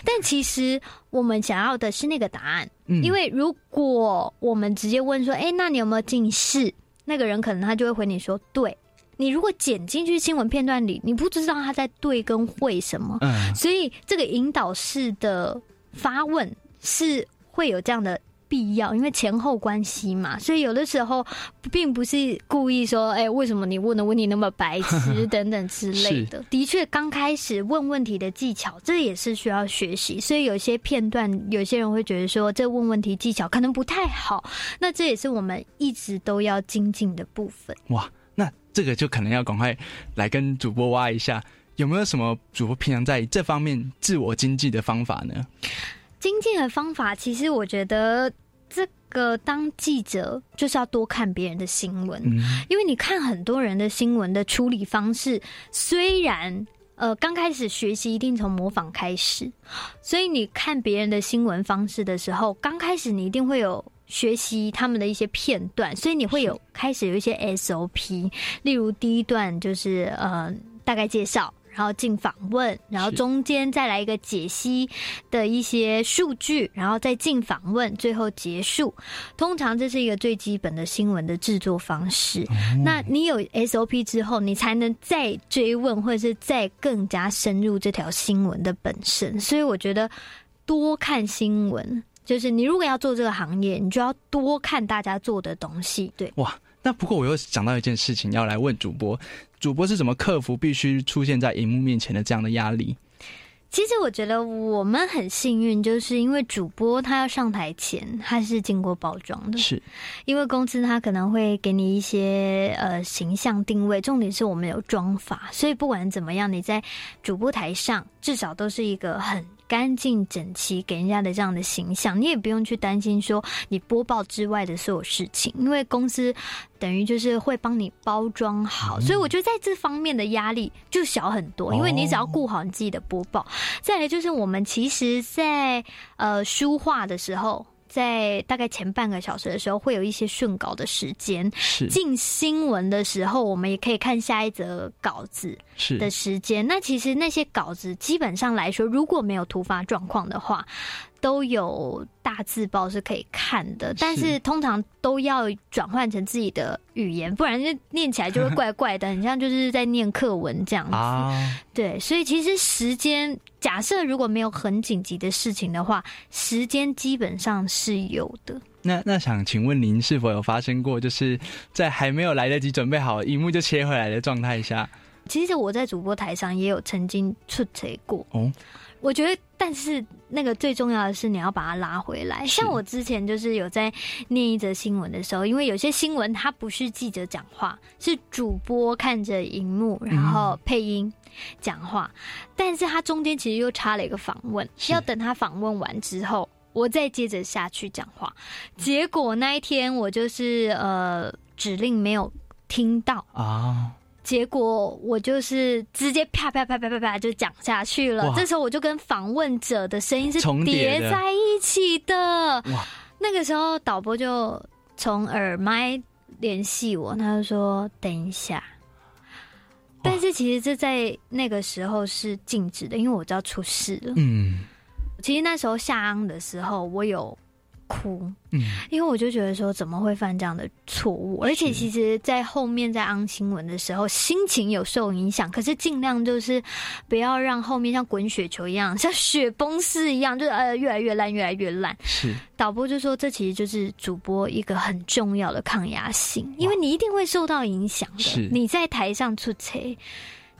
但其实我们想要的是那个答案，因为如果我们直接问说，哎，那你有没有近视？那个人可能他就会回你说，对。你如果剪进去新闻片段里，你不知道他在对跟会什么，所以这个引导式的发问是会有这样的必要，因为前后关系嘛。所以有的时候并不是故意说，哎，为什么你问的问题那么白痴等等之类的。的确，刚开始问问题的技巧，这也是需要学习。所以有些片段，有些人会觉得说，这问问题技巧可能不太好。那这也是我们一直都要精进的部分。哇！这个就可能要赶快来跟主播挖一下，有没有什么主播平常在这方面自我经济的方法呢？经济的方法，其实我觉得这个当记者就是要多看别人的新闻，因为你看很多人的新闻的处理方式，虽然呃刚开始学习一定从模仿开始，所以你看别人的新闻方式的时候，刚开始你一定会有。学习他们的一些片段，所以你会有开始有一些 SOP，例如第一段就是呃大概介绍，然后进访问，然后中间再来一个解析的一些数据，然后再进访问，最后结束。通常这是一个最基本的新闻的制作方式。那你有 SOP 之后，你才能再追问，或者是再更加深入这条新闻的本身。所以我觉得多看新闻。就是你如果要做这个行业，你就要多看大家做的东西。对，哇，那不过我又想到一件事情，要来问主播，主播是怎么克服必须出现在荧幕面前的这样的压力？其实我觉得我们很幸运，就是因为主播他要上台前，他是经过包装的，是因为公司他可能会给你一些呃形象定位，重点是我们有妆法，所以不管怎么样，你在主播台上至少都是一个很。干净整齐，给人家的这样的形象，你也不用去担心说你播报之外的所有事情，因为公司等于就是会帮你包装好，所以我觉得在这方面的压力就小很多，因为你只要顾好你自己的播报。再来就是我们其实，在呃书画的时候。在大概前半个小时的时候，会有一些顺稿的时间。是进新闻的时候，我们也可以看下一则稿子的时间。那其实那些稿子基本上来说，如果没有突发状况的话。都有大字报是可以看的，但是通常都要转换成自己的语言，不然就念起来就会怪怪的，很像就是在念课文这样子。对，所以其实时间，假设如果没有很紧急的事情的话，时间基本上是有的。那那想请问您是否有发生过，就是在还没有来得及准备好，荧幕就切回来的状态下？其实我在主播台上也有曾经出错过哦。我觉得，但是那个最重要的是你要把它拉回来。像我之前就是有在念一则新闻的时候，因为有些新闻它不是记者讲话，是主播看着荧幕然后配音讲话，但是他中间其实又插了一个访问，要等他访问完之后，我再接着下去讲话。结果那一天我就是呃指令没有听到啊。结果我就是直接啪啪啪啪啪啪就讲下去了。这时候我就跟访问者的声音是叠在一起的。那个时候导播就从耳麦联系我，他就说等一下。但是其实这在那个时候是禁止的，因为我知道出事了。嗯，其实那时候下盎的时候，我有。哭，嗯，因为我就觉得说怎么会犯这样的错误，而且其实，在后面在安新闻的时候，心情有受影响，可是尽量就是不要让后面像滚雪球一样，像雪崩式一样，就是呃越来越烂，越来越烂。是导播就说，这其实就是主播一个很重要的抗压性，因为你一定会受到影响的。你在台上出车，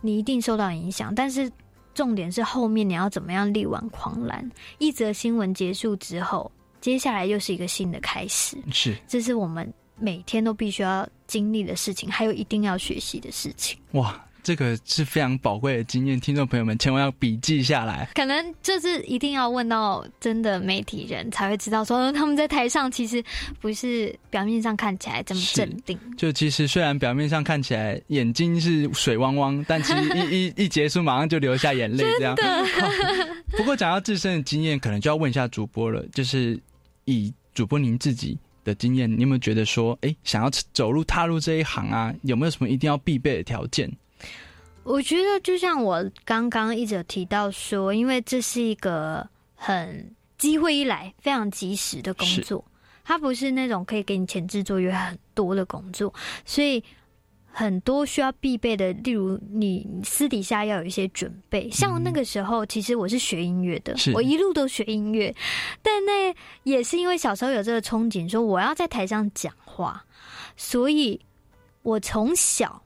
你一定受到影响，但是重点是后面你要怎么样力挽狂澜。一则新闻结束之后。接下来又是一个新的开始，是，这是我们每天都必须要经历的事情，还有一定要学习的事情。哇！这个是非常宝贵的经验，听众朋友们千万要笔记下来。可能就是一定要问到真的媒体人才会知道，说他们在台上其实不是表面上看起来这么镇定。就其实虽然表面上看起来眼睛是水汪汪，但其实一 一一结束马上就流下眼泪，这样。不过讲到自身的经验，可能就要问一下主播了，就是以主播您自己的经验，你有没有觉得说，哎，想要走入踏入这一行啊，有没有什么一定要必备的条件？我觉得就像我刚刚一直提到说，因为这是一个很机会一来非常及时的工作，它不是那种可以给你前置作业很多的工作，所以。很多需要必备的，例如你私底下要有一些准备。像那个时候，其实我是学音乐的，我一路都学音乐，但那也是因为小时候有这个憧憬，说我要在台上讲话，所以我从小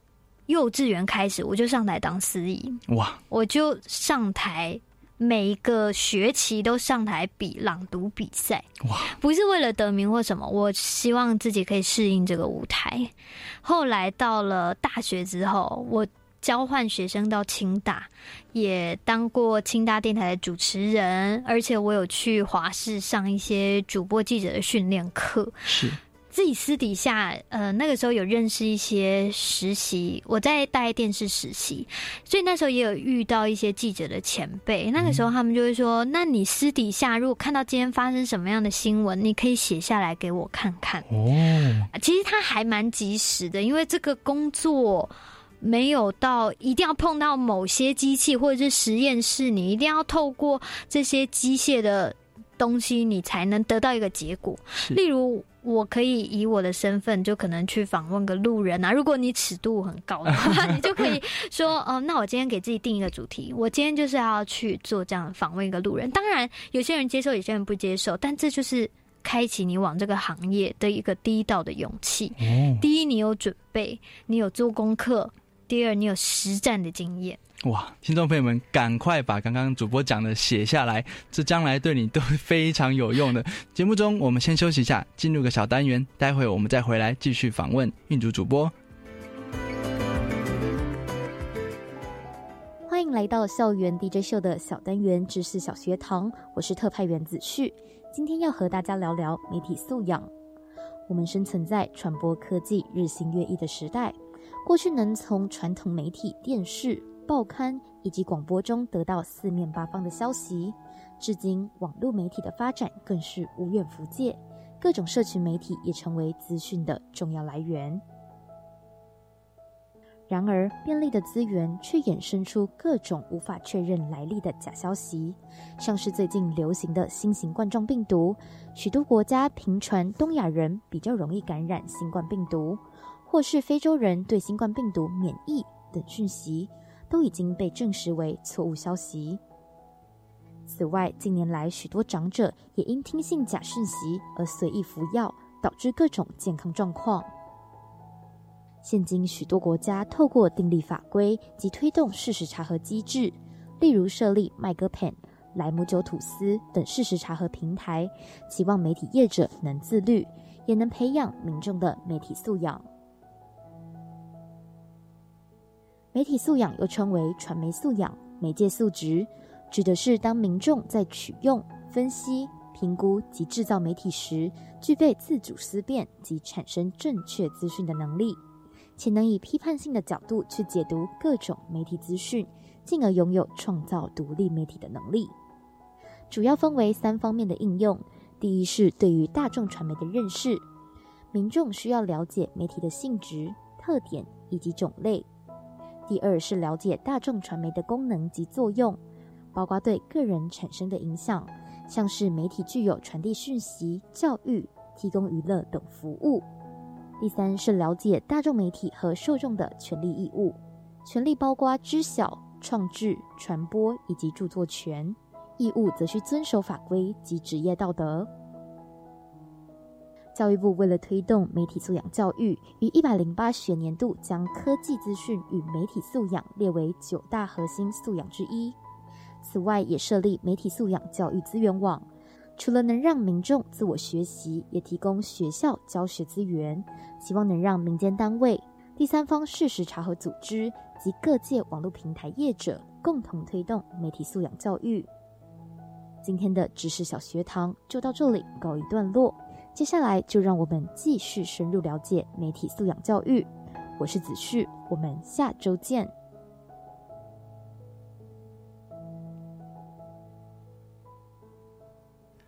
幼稚园开始我就上台当司仪，哇，我就上台。每一个学期都上台比朗读比赛，哇！不是为了得名或什么，我希望自己可以适应这个舞台。后来到了大学之后，我交换学生到清大，也当过清大电台的主持人，而且我有去华视上一些主播记者的训练课。是。自己私底下，呃，那个时候有认识一些实习，我在大电视实习，所以那时候也有遇到一些记者的前辈。那个时候他们就会说：“那你私底下如果看到今天发生什么样的新闻，你可以写下来给我看看。”哦，其实他还蛮及时的，因为这个工作没有到一定要碰到某些机器或者是实验室，你一定要透过这些机械的东西，你才能得到一个结果。例如。我可以以我的身份，就可能去访问个路人啊。如果你尺度很高的话，你就可以说，哦，那我今天给自己定一个主题，我今天就是要去做这样访问一个路人。当然，有些人接受，有些人不接受，但这就是开启你往这个行业的一个第一道的勇气。第一，你有准备，你有做功课；第二，你有实战的经验。哇，听众朋友们，赶快把刚刚主播讲的写下来，这将来对你都非常有用的。节目中，我们先休息一下，进入个小单元，待会我们再回来继续访问运主主播。欢迎来到校园 DJ 秀的小单元知识小学堂，我是特派员子旭，今天要和大家聊聊媒体素养。我们生存在传播科技日新月异的时代，过去能从传统媒体、电视。报刊以及广播中得到四面八方的消息，至今网络媒体的发展更是无远弗届，各种社群媒体也成为资讯的重要来源。然而，便利的资源却衍生出各种无法确认来历的假消息，像是最近流行的新型冠状病毒，许多国家频传东亚人比较容易感染新冠病毒，或是非洲人对新冠病毒免疫等讯息。都已经被证实为错误消息。此外，近年来许多长者也因听信假讯息而随意服药，导致各种健康状况。现今，许多国家透过订立法规及推动事实查核机制，例如设立麦戈 pen、莱姆酒吐司等事实查核平台，希望媒体业者能自律，也能培养民众的媒体素养。媒体素养又称为传媒素养、媒介素质，指的是当民众在取用、分析、评估及制造媒体时，具备自主思辨及产生正确资讯的能力，且能以批判性的角度去解读各种媒体资讯，进而拥有创造独立媒体的能力。主要分为三方面的应用：第一是对于大众传媒的认识，民众需要了解媒体的性质、特点以及种类。第二是了解大众传媒的功能及作用，包括对个人产生的影响，像是媒体具有传递讯息、教育、提供娱乐等服务。第三是了解大众媒体和受众的权利义务，权利包括知晓、创制、传播以及著作权，义务则需遵守法规及职业道德。教育部为了推动媒体素养教育，于一百零八学年度将科技资讯与媒体素养列为九大核心素养之一。此外，也设立媒体素养教育资源网，除了能让民众自我学习，也提供学校教学资源，希望能让民间单位、第三方事实查核组织及各界网络平台业者共同推动媒体素养教育。今天的知识小学堂就到这里告一段落。接下来就让我们继续深入了解媒体素养教育。我是子旭，我们下周见。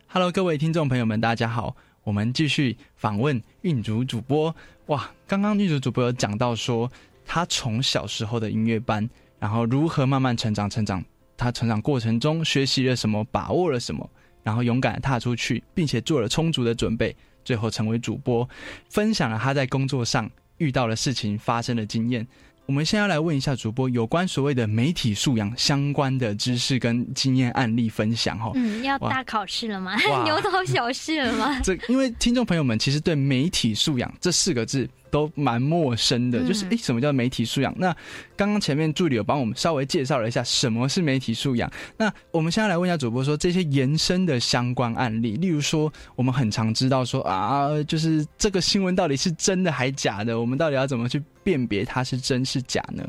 Hello，各位听众朋友们，大家好。我们继续访问运竹主播。哇，刚刚运竹主播有讲到说，他从小时候的音乐班，然后如何慢慢成长，成长。他成长过程中学习了什么，把握了什么，然后勇敢的踏出去，并且做了充足的准备，最后成为主播，分享了他在工作上遇到的事情发生的经验。我们先要来问一下主播有关所谓的媒体素养相关的知识跟经验案例分享哈。嗯，要大考试了吗？牛头小试了吗？这因为听众朋友们其实对媒体素养这四个字。都蛮陌生的，就是诶，什么叫媒体素养？那刚刚前面助理有帮我们稍微介绍了一下什么是媒体素养。那我们现在来问一下主播，说这些延伸的相关案例，例如说，我们很常知道说啊，就是这个新闻到底是真的还假的？我们到底要怎么去辨别它是真是假呢？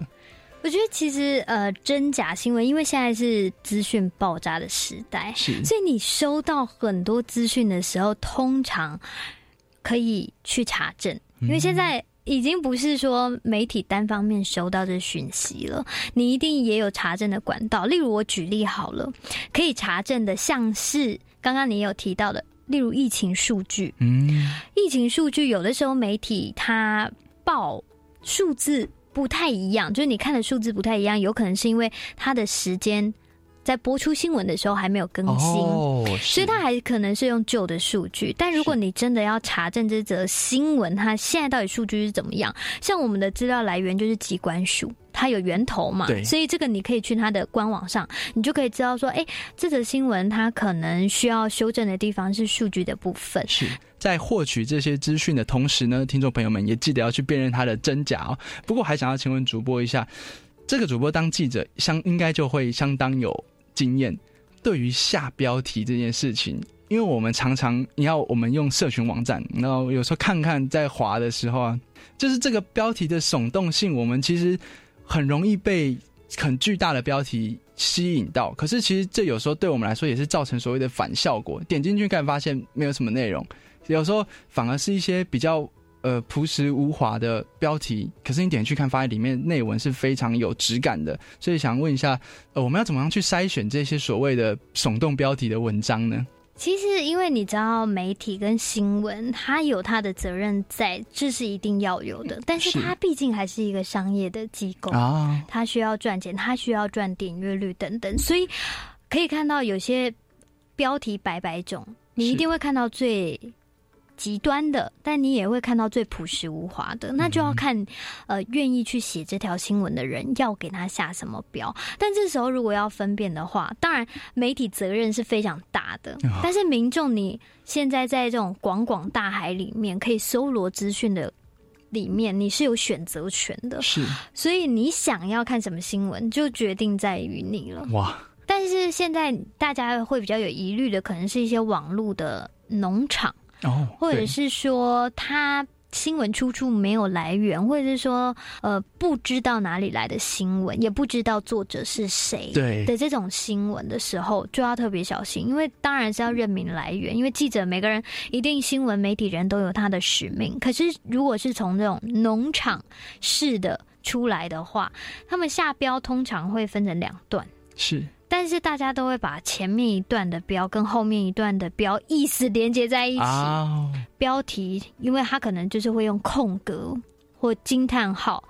我觉得其实呃，真假新闻，因为现在是资讯爆炸的时代，是，所以你收到很多资讯的时候，通常可以去查证。因为现在已经不是说媒体单方面收到这讯息了，你一定也有查证的管道。例如我举例好了，可以查证的像是刚刚你有提到的，例如疫情数据。嗯，疫情数据有的时候媒体它报数字不太一样，就是你看的数字不太一样，有可能是因为它的时间。在播出新闻的时候还没有更新，所以它还可能是用旧的数据。但如果你真的要查证这则新闻，它现在到底数据是怎么样？像我们的资料来源就是机关署，它有源头嘛，所以这个你可以去它的官网上，你就可以知道说，哎，这则新闻它可能需要修正的地方是数据的部分。是在获取这些资讯的同时呢，听众朋友们也记得要去辨认它的真假哦。不过还想要请问主播一下，这个主播当记者相应该就会相当有。经验对于下标题这件事情，因为我们常常你要我们用社群网站，然后有时候看看在滑的时候啊，就是这个标题的耸动性，我们其实很容易被很巨大的标题吸引到。可是其实这有时候对我们来说也是造成所谓的反效果。点进去看发现没有什么内容，有时候反而是一些比较。呃，朴实无华的标题，可是你点去看，发现里面内文是非常有质感的。所以想问一下，呃，我们要怎么样去筛选这些所谓的耸动标题的文章呢？其实，因为你知道，媒体跟新闻，它有它的责任在，这是一定要有的。但是，它毕竟还是一个商业的机构啊，它需要赚钱，它需要赚点阅率等等。所以，可以看到有些标题百百种，你一定会看到最。极端的，但你也会看到最朴实无华的，那就要看，呃，愿意去写这条新闻的人要给他下什么标。但这时候如果要分辨的话，当然媒体责任是非常大的，但是民众你现在在这种广广大海里面可以搜罗资讯的里面，你是有选择权的，是，所以你想要看什么新闻，就决定在于你了。哇！但是现在大家会比较有疑虑的，可能是一些网络的农场。哦，或者是说他新闻出处没有来源，或者是说呃不知道哪里来的新闻，也不知道作者是谁对的这种新闻的时候，就要特别小心，因为当然是要认明来源，因为记者每个人一定新闻媒体人都有他的使命。可是如果是从这种农场式的出来的话，他们下标通常会分成两段，是。但是大家都会把前面一段的标跟后面一段的标意思连接在一起。标题，因为它可能就是会用空格或惊叹号，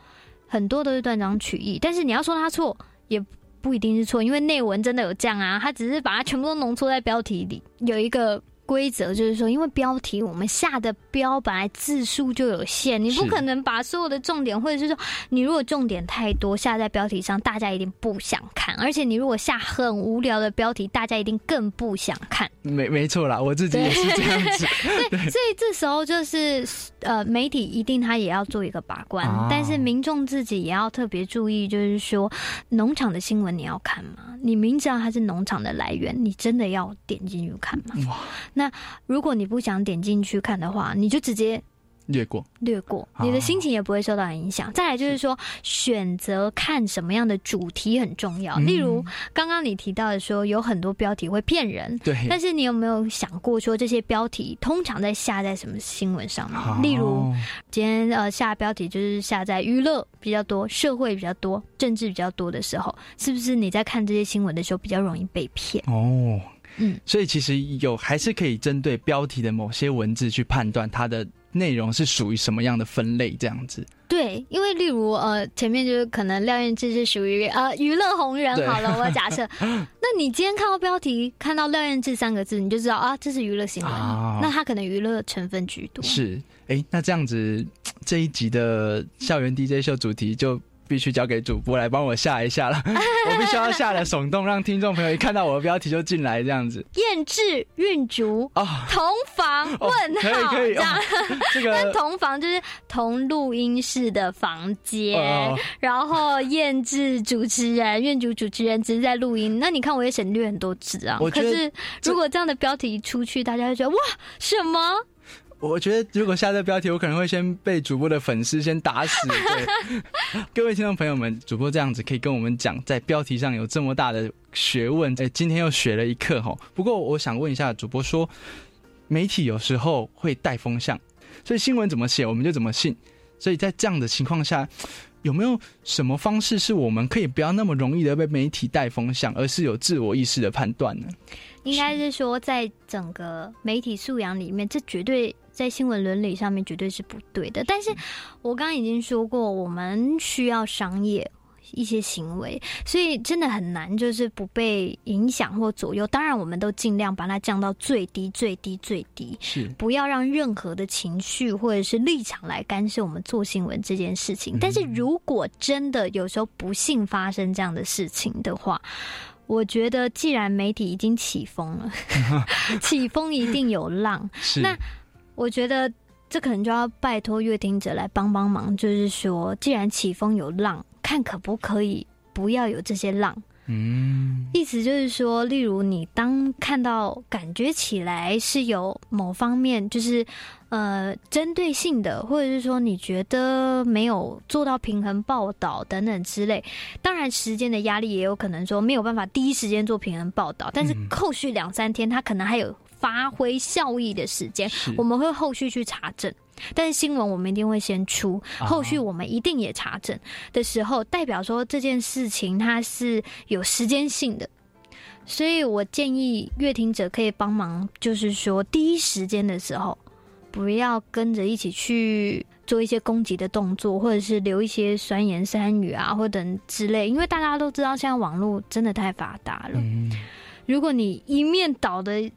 很多都是断章取义。但是你要说它错，也不一定是错，因为内文真的有这样啊，它只是把它全部都浓缩在标题里，有一个。规则就是说，因为标题我们下的标本来字数就有限，你不可能把所有的重点，或者是说你如果重点太多下在标题上，大家一定不想看。而且你如果下很无聊的标题，大家一定更不想看。没没错啦，我自己也是这样子。对，所以这时候就是呃，媒体一定他也要做一个把关，但是民众自己也要特别注意，就是说农场的新闻你要看吗？你明知道它是农场的来源，你真的要点进去看吗？哇！那如果你不想点进去看的话，你就直接。略过，略过，你的心情也不会受到影响。再来就是说，选择看什么样的主题很重要。例如，刚刚你提到的说，有很多标题会骗人，对。但是你有没有想过，说这些标题通常在下在什么新闻上面？例如，今天呃下标题就是下在娱乐比较多、社会比较多、政治比较多的时候，是不是你在看这些新闻的时候比较容易被骗？哦。嗯，所以其实有还是可以针对标题的某些文字去判断它的内容是属于什么样的分类，这样子。对，因为例如呃，前面就是可能廖燕志是属于呃娱乐红人好了，我假设，那你今天看到标题看到廖燕志三个字，你就知道啊，这是娱乐新闻，啊那他可能娱乐成分居多。是，哎，那这样子这一集的校园 DJ 秀主题就。必须交给主播来帮我下一下了，我必须要下的耸动，让听众朋友一看到我的标题就进来这样子。燕志韵竹啊，同房问号，可以可以这样哦 这个但同房就是同录音室的房间，哦然后燕志主持人、苑主主持人只是在录音。那你看我也省略很多字啊。可是如果这样的标题出去，大家就觉得哇，什么？我觉得如果下这标题，我可能会先被主播的粉丝先打死。对，各位听众朋友们，主播这样子可以跟我们讲，在标题上有这么大的学问，哎，今天又学了一课哈。不过我想问一下主播说，媒体有时候会带风向，所以新闻怎么写我们就怎么信。所以在这样的情况下，有没有什么方式是我们可以不要那么容易的被媒体带风向，而是有自我意识的判断呢？应该是说，在整个媒体素养里面，这绝对在新闻伦理上面绝对是不对的。但是我刚刚已经说过，我们需要商业。一些行为，所以真的很难，就是不被影响或左右。当然，我们都尽量把它降到最低、最低、最低，是不要让任何的情绪或者是立场来干涉我们做新闻这件事情。但是如果真的有时候不幸发生这样的事情的话，我觉得既然媒体已经起风了，起风一定有浪。是那我觉得这可能就要拜托乐听者来帮帮忙，就是说，既然起风有浪，看可不可以不要有这些浪。嗯，意思就是说，例如你当看到感觉起来是有某方面就是呃针对性的，或者是说你觉得没有做到平衡报道等等之类，当然时间的压力也有可能说没有办法第一时间做平衡报道，但是后续两三天他可能还有发挥效益的时间，我们会后续去查证。但是新闻我们一定会先出，啊。后续我们一定也查证。的时候，代表说这件事情它是有时间性的，所以我建议乐听者可以帮忙，就是说第一时间的时候，不要跟着一起去做一些攻击的动作，或者是留一些酸言酸语啊，或等之类，因为大家都知道现在网络真的太发达了，如果你一面倒的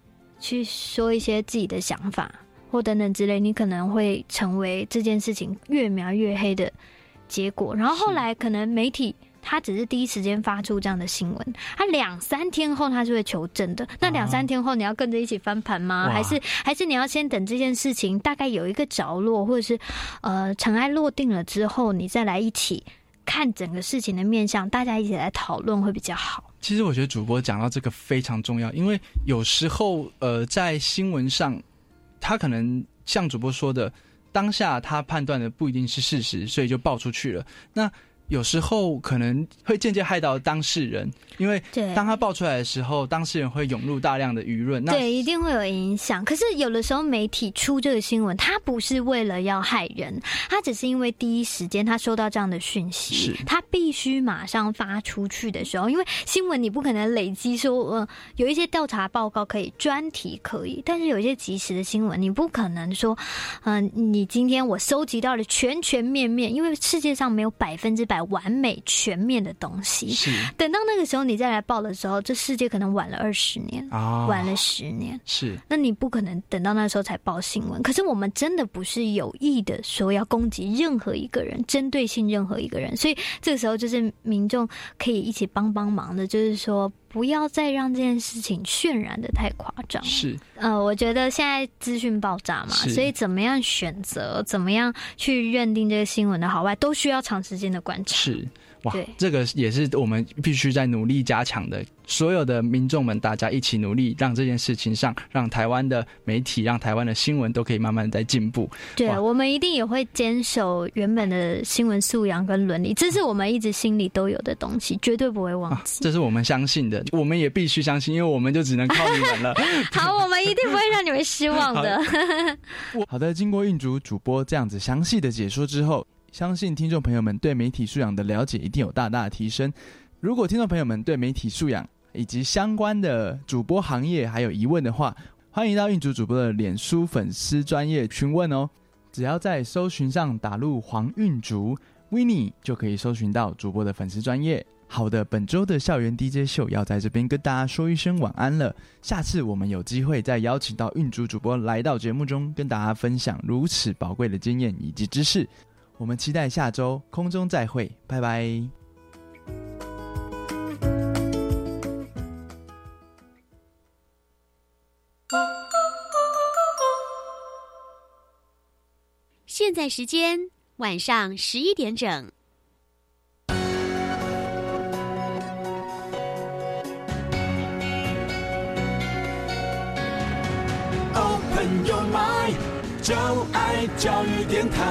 去说一些自己的想法。或等等之类，你可能会成为这件事情越描越黑的结果。然后后来可能媒体他只是第一时间发出这样的新闻，他两三天后他就会求证的。那两三天后你要跟着一起翻盘吗？还是还是你要先等这件事情大概有一个着落，或者是呃尘埃落定了之后，你再来一起看整个事情的面向，大家一起来讨论会比较好。其实我觉得主播讲到这个非常重要，因为有时候呃在新闻上。他可能像主播说的，当下他判断的不一定是事实，所以就爆出去了。那有时候可能会间接害到当事人，因为当他爆出来的时候，当事人会涌入大量的舆论，那对，一定会有影响。可是有的时候媒体出这个新闻，他不是为了要害人，他只是因为第一时间他收到这样的讯息，他必须马上发出去的时候，因为新闻你不可能累积说，呃，有一些调查报告可以，专题可以，但是有一些及时的新闻，你不可能说，嗯、呃，你今天我收集到了全全面面，因为世界上没有百分之百。完美全面的东西，等到那个时候你再来报的时候，这世界可能晚了二十年，哦、晚了十年。是，那你不可能等到那时候才报新闻。可是我们真的不是有意的说要攻击任何一个人，针对性任何一个人，所以这个时候就是民众可以一起帮帮忙的，就是说。不要再让这件事情渲染的太夸张。是，呃，我觉得现在资讯爆炸嘛，所以怎么样选择，怎么样去认定这个新闻的好坏，都需要长时间的观察。是，哇，这个也是我们必须在努力加强的。所有的民众们，大家一起努力，让这件事情上，让台湾的媒体，让台湾的新闻都可以慢慢在进步。对，我们一定也会坚守原本的新闻素养跟伦理，这是我们一直心里都有的东西，绝对不会忘记。啊、这是我们相信的，我们也必须相信，因为我们就只能靠你们了。好，我们一定不会让你们失望的。好的，经过运竹主播这样子详细的解说之后，相信听众朋友们对媒体素养的了解一定有大大的提升。如果听众朋友们对媒体素养以及相关的主播行业还有疑问的话，欢迎到运足主播的脸书粉丝专业询问哦。只要在搜寻上打入黄运竹 w i n n i e 就可以搜寻到主播的粉丝专业。好的，本周的校园 DJ 秀要在这边跟大家说一声晚安了。下次我们有机会再邀请到运竹主播来到节目中，跟大家分享如此宝贵的经验以及知识。我们期待下周空中再会，拜拜。现在时间晚上十一点整。Open your mind，就爱教育电台。